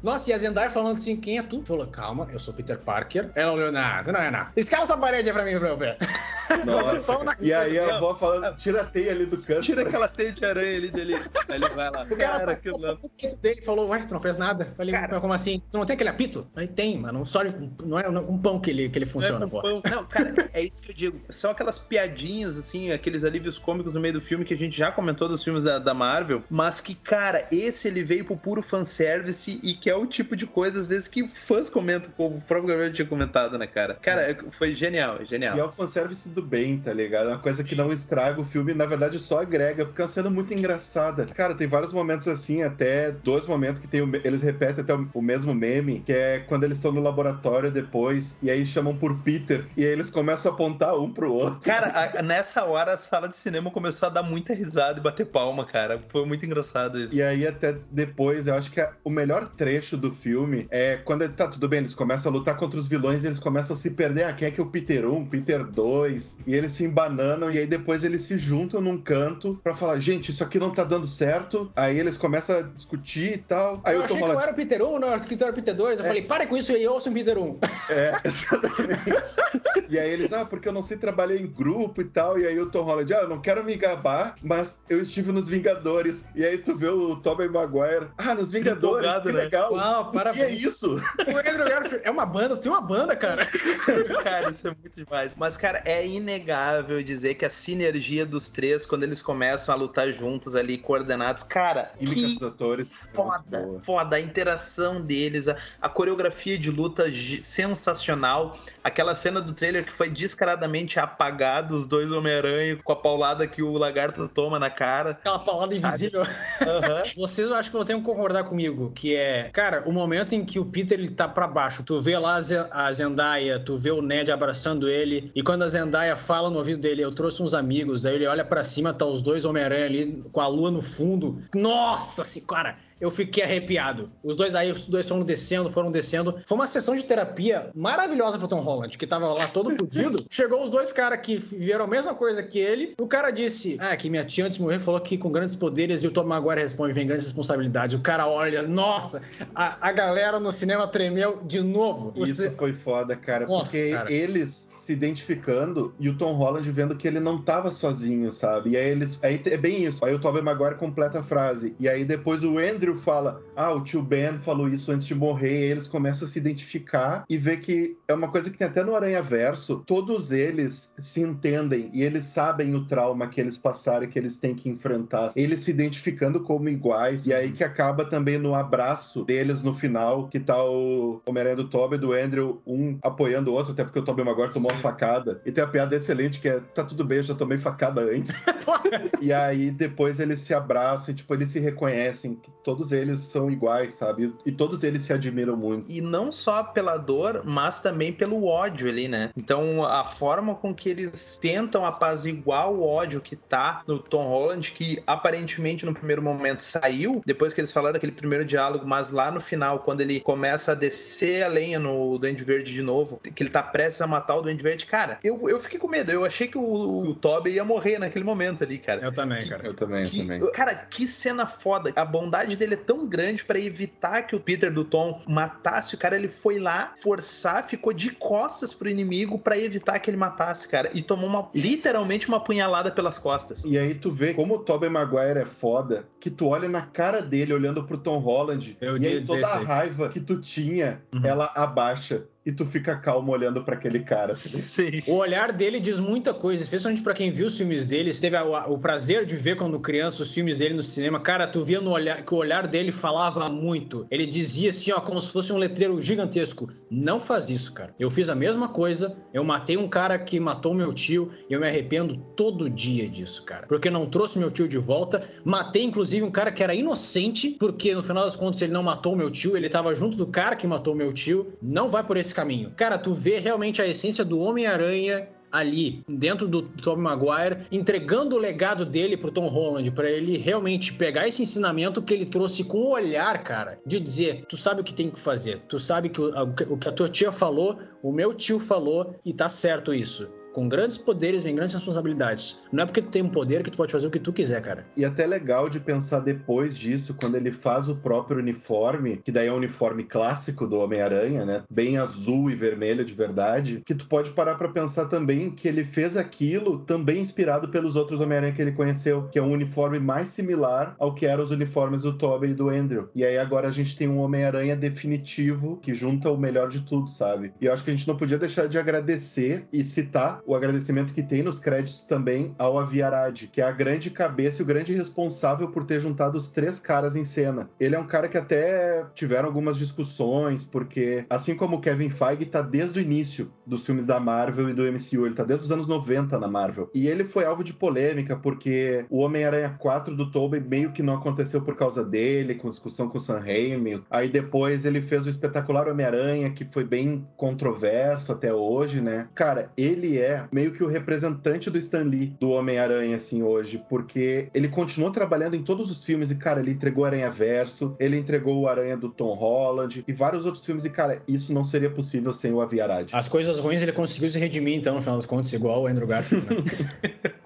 Speaker 1: Nossa, e a Zendaya falando assim, quem é tu? Falou, calma, eu sou Peter Parker. Ela olhou, não, você não é nada. Escala essa parede aí pra mim, pra eu ver.
Speaker 3: Nossa. E aí a avó falando, tira a teia ali do canto.
Speaker 2: Tira aquela teia de aranha ali dele. Aí ele vai lá.
Speaker 1: O cara
Speaker 2: Cara,
Speaker 1: tá o peito dele falou, ué, tu não fez nada. Falei,
Speaker 2: Cara.
Speaker 1: como assim? Tu não tem aquele apito? Falei, tem, mas não só não é com pão que ele, que ele funciona,
Speaker 2: Não,
Speaker 1: pô.
Speaker 2: pão. Não, cara, é isso que eu digo. São aquelas piadinhas, assim, aqueles alívios cômicos no meio do filme que a gente já comentou dos filmes da, da Marvel, mas que, cara, esse ele veio pro puro fanservice e que é o tipo de coisa, às vezes, que fãs comentam, como o próprio Gabriel tinha comentado, né, cara? Cara, foi genial, genial.
Speaker 3: E é o fanservice do bem, tá ligado? É uma coisa que não estraga o filme, na verdade só agrega, porque é uma cena muito engraçada. Cara, tem vários momentos assim, até dois momentos que tem o eles repetem até o, o mesmo meme, que é quando eles estão no laboratório depois, e aí chamam por Peter, e aí eles começam a apontar um pro outro.
Speaker 2: Cara, a- nessa hora a sala de cinema começou a dar muita risada e bater palma, cara. Foi muito engraçado isso.
Speaker 3: E aí, até depois, eu acho que a- o melhor trecho do filme é quando ele tá tudo bem, eles começam a lutar contra os vilões e eles começam a se perder. Ah, quem é que é o Peter 1, Peter 2? E eles se embananam e aí depois eles se juntam num canto pra falar: gente, isso aqui não tá dando certo. Aí eles começam a discutir e tal. Aí
Speaker 1: eu
Speaker 3: eu
Speaker 1: achei que eu
Speaker 3: falando.
Speaker 1: era o Peter 1, não, eu que tu era o Peter 2. Eu falei, para com isso aí, eu sou o Peter 1.
Speaker 3: É, exatamente. e aí eles, ah, porque eu não sei trabalhar em grupo e tal. E aí o Tom Holland, ah, eu não quero me gabar, mas eu estive nos Vingadores. E aí tu vê o Tobey Maguire, ah, nos Vingadores, que
Speaker 2: né?
Speaker 3: legal.
Speaker 1: Uau,
Speaker 3: O que é
Speaker 1: parabéns.
Speaker 3: isso?
Speaker 1: O Andrew Garfield é uma banda, tem uma banda, cara.
Speaker 2: cara, isso é muito demais. Mas, cara, é inegável dizer que a sinergia dos três, quando eles começam a lutar juntos ali, coordenados, cara,
Speaker 3: que dos atores.
Speaker 2: Foda, foda. A interação deles, a, a coreografia de luta sensacional. Aquela cena do trailer que foi descaradamente apagada, os dois Homem-Aranha com a paulada que o lagarto toma na cara.
Speaker 1: Aquela paulada invisível. Uhum. Vocês eu acho que vão ter que concordar comigo, que é, cara, o momento em que o Peter ele tá para baixo, tu vê lá a Zendaya, tu vê o Ned abraçando ele, e quando a Zendaya fala no ouvido dele, eu trouxe uns amigos, aí ele olha para cima, tá os dois Homem-Aranha ali com a lua no fundo. Nossa, cara, eu fiquei arrepiado. Os dois aí, os dois foram descendo, foram descendo. Foi uma sessão de terapia maravilhosa pro Tom Holland, que tava lá todo fudido. Chegou os dois caras que viram a mesma coisa que ele. O cara disse: Ah, que minha tia antes de morrer falou que com grandes poderes e o Tom Maguire responde: vem grandes responsabilidades. O cara olha, nossa, a, a galera no cinema tremeu de novo.
Speaker 3: Você... Isso foi foda, cara, nossa, porque cara. eles se identificando e o Tom Holland vendo que ele não tava sozinho, sabe? E aí eles. Aí é bem isso. Aí o Tobey Maguire completa a frase. E aí depois o Andrew fala: Ah, o tio Ben falou isso antes de morrer. E eles começam a se identificar e ver que é uma coisa que tem até no Aranha Verso. Todos eles se entendem e eles sabem o trauma que eles passaram que eles têm que enfrentar. Eles se identificando como iguais. E aí que acaba também no abraço deles no final, que tá o Homem-Aranha do Tobey do Andrew, um apoiando o outro, até porque o Tobey Maguire tomou uma facada. E tem a piada excelente que é: tá tudo bem, eu já tomei facada antes. e aí depois eles se abraçam e, tipo, eles se reconhecem que todos eles são iguais, sabe? E todos eles se admiram muito.
Speaker 2: E não só pela dor, mas também pelo ódio ali, né? Então a forma com que eles tentam apaziguar o ódio que tá no Tom Holland, que aparentemente no primeiro momento saiu, depois que eles falaram aquele primeiro diálogo, mas lá no final, quando ele começa a descer a lenha no Duende Verde de novo, que ele tá prestes a matar o Duende Verde, cara, eu, eu fiquei com medo. Eu achei que o, o Toby ia morrer naquele momento ali, cara.
Speaker 1: Eu também, cara.
Speaker 3: Eu também,
Speaker 2: que,
Speaker 3: eu também.
Speaker 2: Cara, que cena foda. A bondade dele é tão grande para evitar que o Peter do Tom matasse o cara. Ele foi lá forçar, ficou de costas pro inimigo para evitar que ele matasse, cara. E tomou uma, literalmente uma punhalada pelas costas.
Speaker 3: E aí tu vê como o Tobey Maguire é foda, que tu olha na cara dele olhando pro Tom Holland. Eu e aí toda a raiva que tu tinha, uhum. ela abaixa e tu fica calmo olhando para aquele cara.
Speaker 1: Sim. O olhar dele diz muita coisa, especialmente para quem viu os filmes dele, teve o prazer de ver quando criança os filmes dele no cinema. Cara, tu via no olhar que o olhar dele falava muito. Ele dizia assim, ó, como se fosse um letreiro gigantesco: "Não faz isso, cara. Eu fiz a mesma coisa, eu matei um cara que matou meu tio e eu me arrependo todo dia disso, cara. Porque não trouxe meu tio de volta, matei inclusive um cara que era inocente, porque no final das contas ele não matou meu tio, ele tava junto do cara que matou meu tio. Não vai por esse caminho. Cara, tu vê realmente a essência do Homem-Aranha ali dentro do Tobey Maguire, entregando o legado dele pro Tom Holland, para ele realmente pegar esse ensinamento que ele trouxe com o olhar, cara, de dizer, tu sabe o que tem que fazer, tu sabe que o, o que a tua tia falou, o meu tio falou e tá certo isso. Com grandes poderes vem grandes responsabilidades. Não é porque tu tem um poder que tu pode fazer o que tu quiser, cara.
Speaker 3: E até legal de pensar depois disso, quando ele faz o próprio uniforme, que daí é o uniforme clássico do Homem-Aranha, né? Bem azul e vermelho de verdade, que tu pode parar para pensar também que ele fez aquilo também inspirado pelos outros Homem-Aranha que ele conheceu, que é um uniforme mais similar ao que eram os uniformes do Tobey e do Andrew. E aí agora a gente tem um Homem-Aranha definitivo que junta o melhor de tudo, sabe? E eu acho que a gente não podia deixar de agradecer e citar o agradecimento que tem nos créditos também ao Aviarad, que é a grande cabeça e o grande responsável por ter juntado os três caras em cena. Ele é um cara que até tiveram algumas discussões, porque assim como o Kevin Feige tá desde o início dos filmes da Marvel e do MCU, ele tá desde os anos 90 na Marvel. E ele foi alvo de polêmica porque o Homem-Aranha 4 do Tobey meio que não aconteceu por causa dele, com discussão com o Sam Raimi. Aí depois ele fez o espetacular Homem-Aranha, que foi bem controverso até hoje, né? Cara, ele é é meio que o representante do Stan Lee, do Homem-Aranha, assim, hoje, porque ele continuou trabalhando em todos os filmes e, cara, ele entregou Aranha Verso, ele entregou o Aranha do Tom Holland e vários outros filmes e, cara, isso não seria possível sem o Aviarad.
Speaker 1: As coisas ruins ele conseguiu se redimir, então, no final das contas, igual o Andrew Garfield, né?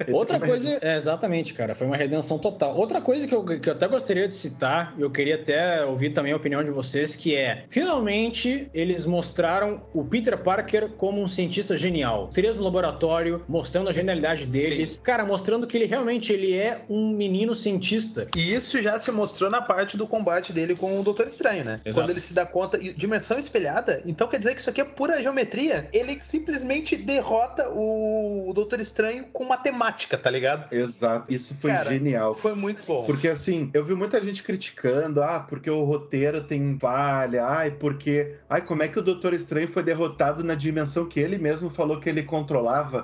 Speaker 1: Outra coisa, é, exatamente, cara, foi uma redenção total. Outra coisa que eu, que eu até gostaria de citar, e eu queria até ouvir também a opinião de vocês, que é, finalmente, eles mostraram o Peter Parker como um cientista genial. Três laboratório, mostrando a genialidade deles. Sim. Cara, mostrando que ele realmente ele é um menino cientista.
Speaker 2: E isso já se mostrou na parte do combate dele com o Doutor Estranho, né? Exato. Quando ele se dá conta. Dimensão espelhada, então quer dizer que isso aqui é pura geometria? Ele simplesmente derrota o Doutor Estranho com matemática, tá ligado?
Speaker 3: Exato. Isso foi Cara, genial.
Speaker 2: Foi muito bom.
Speaker 3: Porque assim, eu vi muita gente criticando, ah, porque o roteiro tem falha, ai, porque. Ai, como é que o Doutor Estranho foi derrotado na dimensão que ele mesmo falou que ele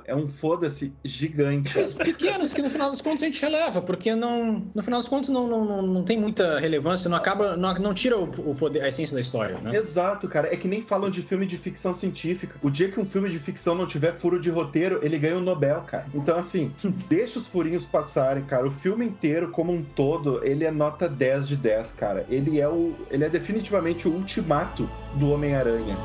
Speaker 3: É um foda-se gigante.
Speaker 1: Mas pequenos que no final dos contos a gente releva, porque não. No final dos contos não, não, não, não tem muita relevância, não acaba. Não, não tira o, o poder, a essência da história, né?
Speaker 3: Exato, cara. É que nem falam de filme de ficção científica. O dia que um filme de ficção não tiver furo de roteiro, ele ganha o um Nobel, cara. Então, assim, deixa os furinhos passarem, cara. O filme inteiro, como um todo, ele é nota 10 de 10, cara. Ele é o. Ele é definitivamente o ultimato do Homem-Aranha.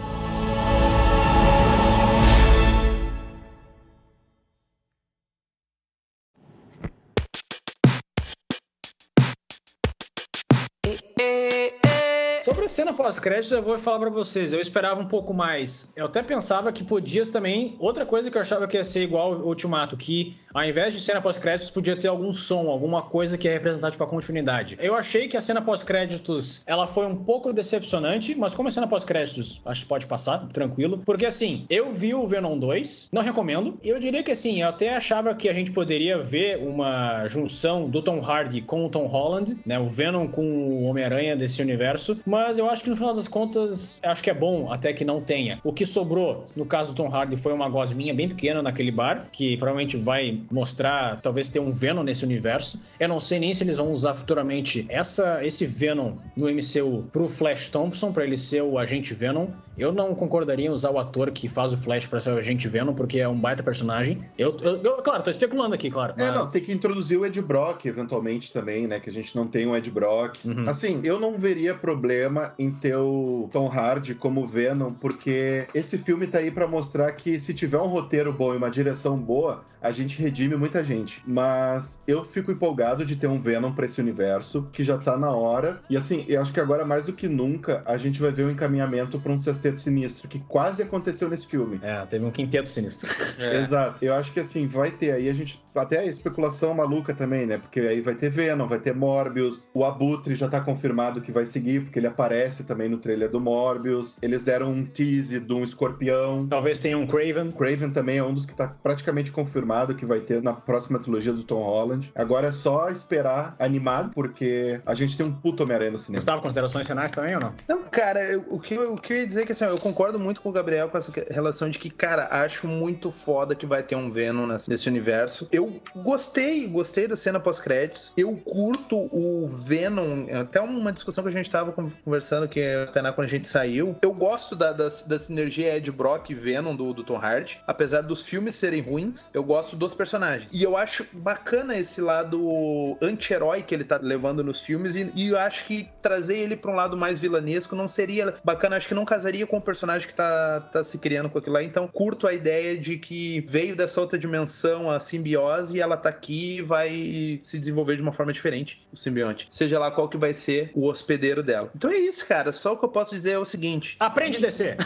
Speaker 1: Cena pós-créditos, eu vou falar para vocês. Eu esperava um pouco mais. Eu até pensava que podia também. Outra coisa que eu achava que ia ser igual ao Ultimato, que ao invés de cena pós-créditos, podia ter algum som, alguma coisa que é representativa para a continuidade. Eu achei que a cena pós-créditos ela foi um pouco decepcionante, mas como é cena pós-créditos, acho que pode passar, tranquilo. Porque assim, eu vi o Venom 2, não recomendo. Eu diria que assim, eu até achava que a gente poderia ver uma junção do Tom Hardy com o Tom Holland, né? O Venom com o Homem-Aranha desse universo mas eu acho que no final das contas, acho que é bom até que não tenha. O que sobrou, no caso do Tom Hardy, foi uma gosminha bem pequena naquele bar, que provavelmente vai mostrar, talvez ter um Venom nesse universo. Eu não sei nem se eles vão usar futuramente essa, esse Venom no MCU pro Flash Thompson, para ele ser o agente Venom. Eu não concordaria em usar o ator que faz o Flash para ser o agente Venom, porque é um baita personagem. Eu, eu, eu claro, tô especulando aqui, claro.
Speaker 3: Mas... É, não, tem que introduzir o Ed Brock eventualmente também, né? Que a gente não tem um Ed Brock. Uhum. Assim, eu não veria problema em ter o Tom Hardy como Venom, porque esse filme tá aí para mostrar que se tiver um roteiro bom e uma direção boa, a gente redime muita gente. Mas eu fico empolgado de ter um Venom pra esse universo, que já tá na hora. E assim, eu acho que agora mais do que nunca, a gente vai ver um encaminhamento pra um sexteto sinistro, que quase aconteceu nesse filme.
Speaker 1: É, teve um quinteto sinistro.
Speaker 3: É. Exato. Eu acho que assim, vai ter aí a gente. Até a especulação maluca também, né? Porque aí vai ter Venom, vai ter Morbius. O Abutre já tá confirmado que vai seguir, porque ele aparece também no trailer do Morbius. Eles deram um tease de um escorpião.
Speaker 1: Talvez tenha um Craven.
Speaker 3: Craven também é um dos que tá praticamente confirmado que vai ter na próxima trilogia do Tom Holland. Agora é só esperar animado, porque a gente tem um puto Homem-Aranha no cinema.
Speaker 1: Gustavo, considerações finais também ou não?
Speaker 2: Não, cara, eu, o, que, eu, o que eu ia dizer é que assim, eu concordo muito com o Gabriel com essa relação de que, cara, acho muito foda que vai ter um Venom nesse, nesse universo. Eu gostei, gostei da cena pós-créditos. Eu curto o Venom, até uma discussão que a gente tava conversando que até na quando a gente saiu. Eu gosto da, da, da sinergia Ed Brock e Venom do, do Tom Hardy. Apesar dos filmes serem ruins, eu gosto dos personagens. E eu acho bacana esse lado anti-herói que ele tá levando nos filmes. E, e eu acho que trazer ele pra um lado mais vilanesco não seria bacana. Acho que não casaria com o personagem que tá, tá se criando com aquilo lá. Então, curto a ideia de que veio dessa outra dimensão a simbiose e ela tá aqui e vai se desenvolver de uma forma diferente, o simbionte. Seja lá qual que vai ser o hospedeiro dela. Então é isso, cara. Só o que eu posso dizer é o seguinte:
Speaker 1: aprende a descer.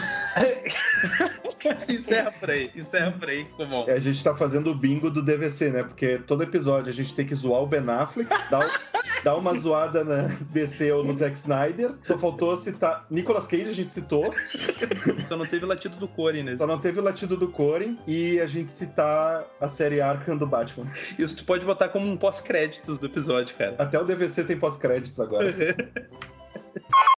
Speaker 2: encerra por aí, encerra por aí, ficou bom.
Speaker 3: É, a gente tá fazendo o bingo do DVC, né? Porque todo episódio a gente tem que zoar o Ben Affleck, dar, dar uma zoada na DC ou no Zack Snyder. Só faltou citar. Nicolas Cage a gente citou.
Speaker 2: Só não teve o latido do Corey nesse.
Speaker 3: Só não teve o latido do Corey e a gente citar a série Arkham do Batman.
Speaker 2: Isso tu pode botar como um pós-créditos do episódio, cara.
Speaker 3: Até o DVC tem pós-créditos agora.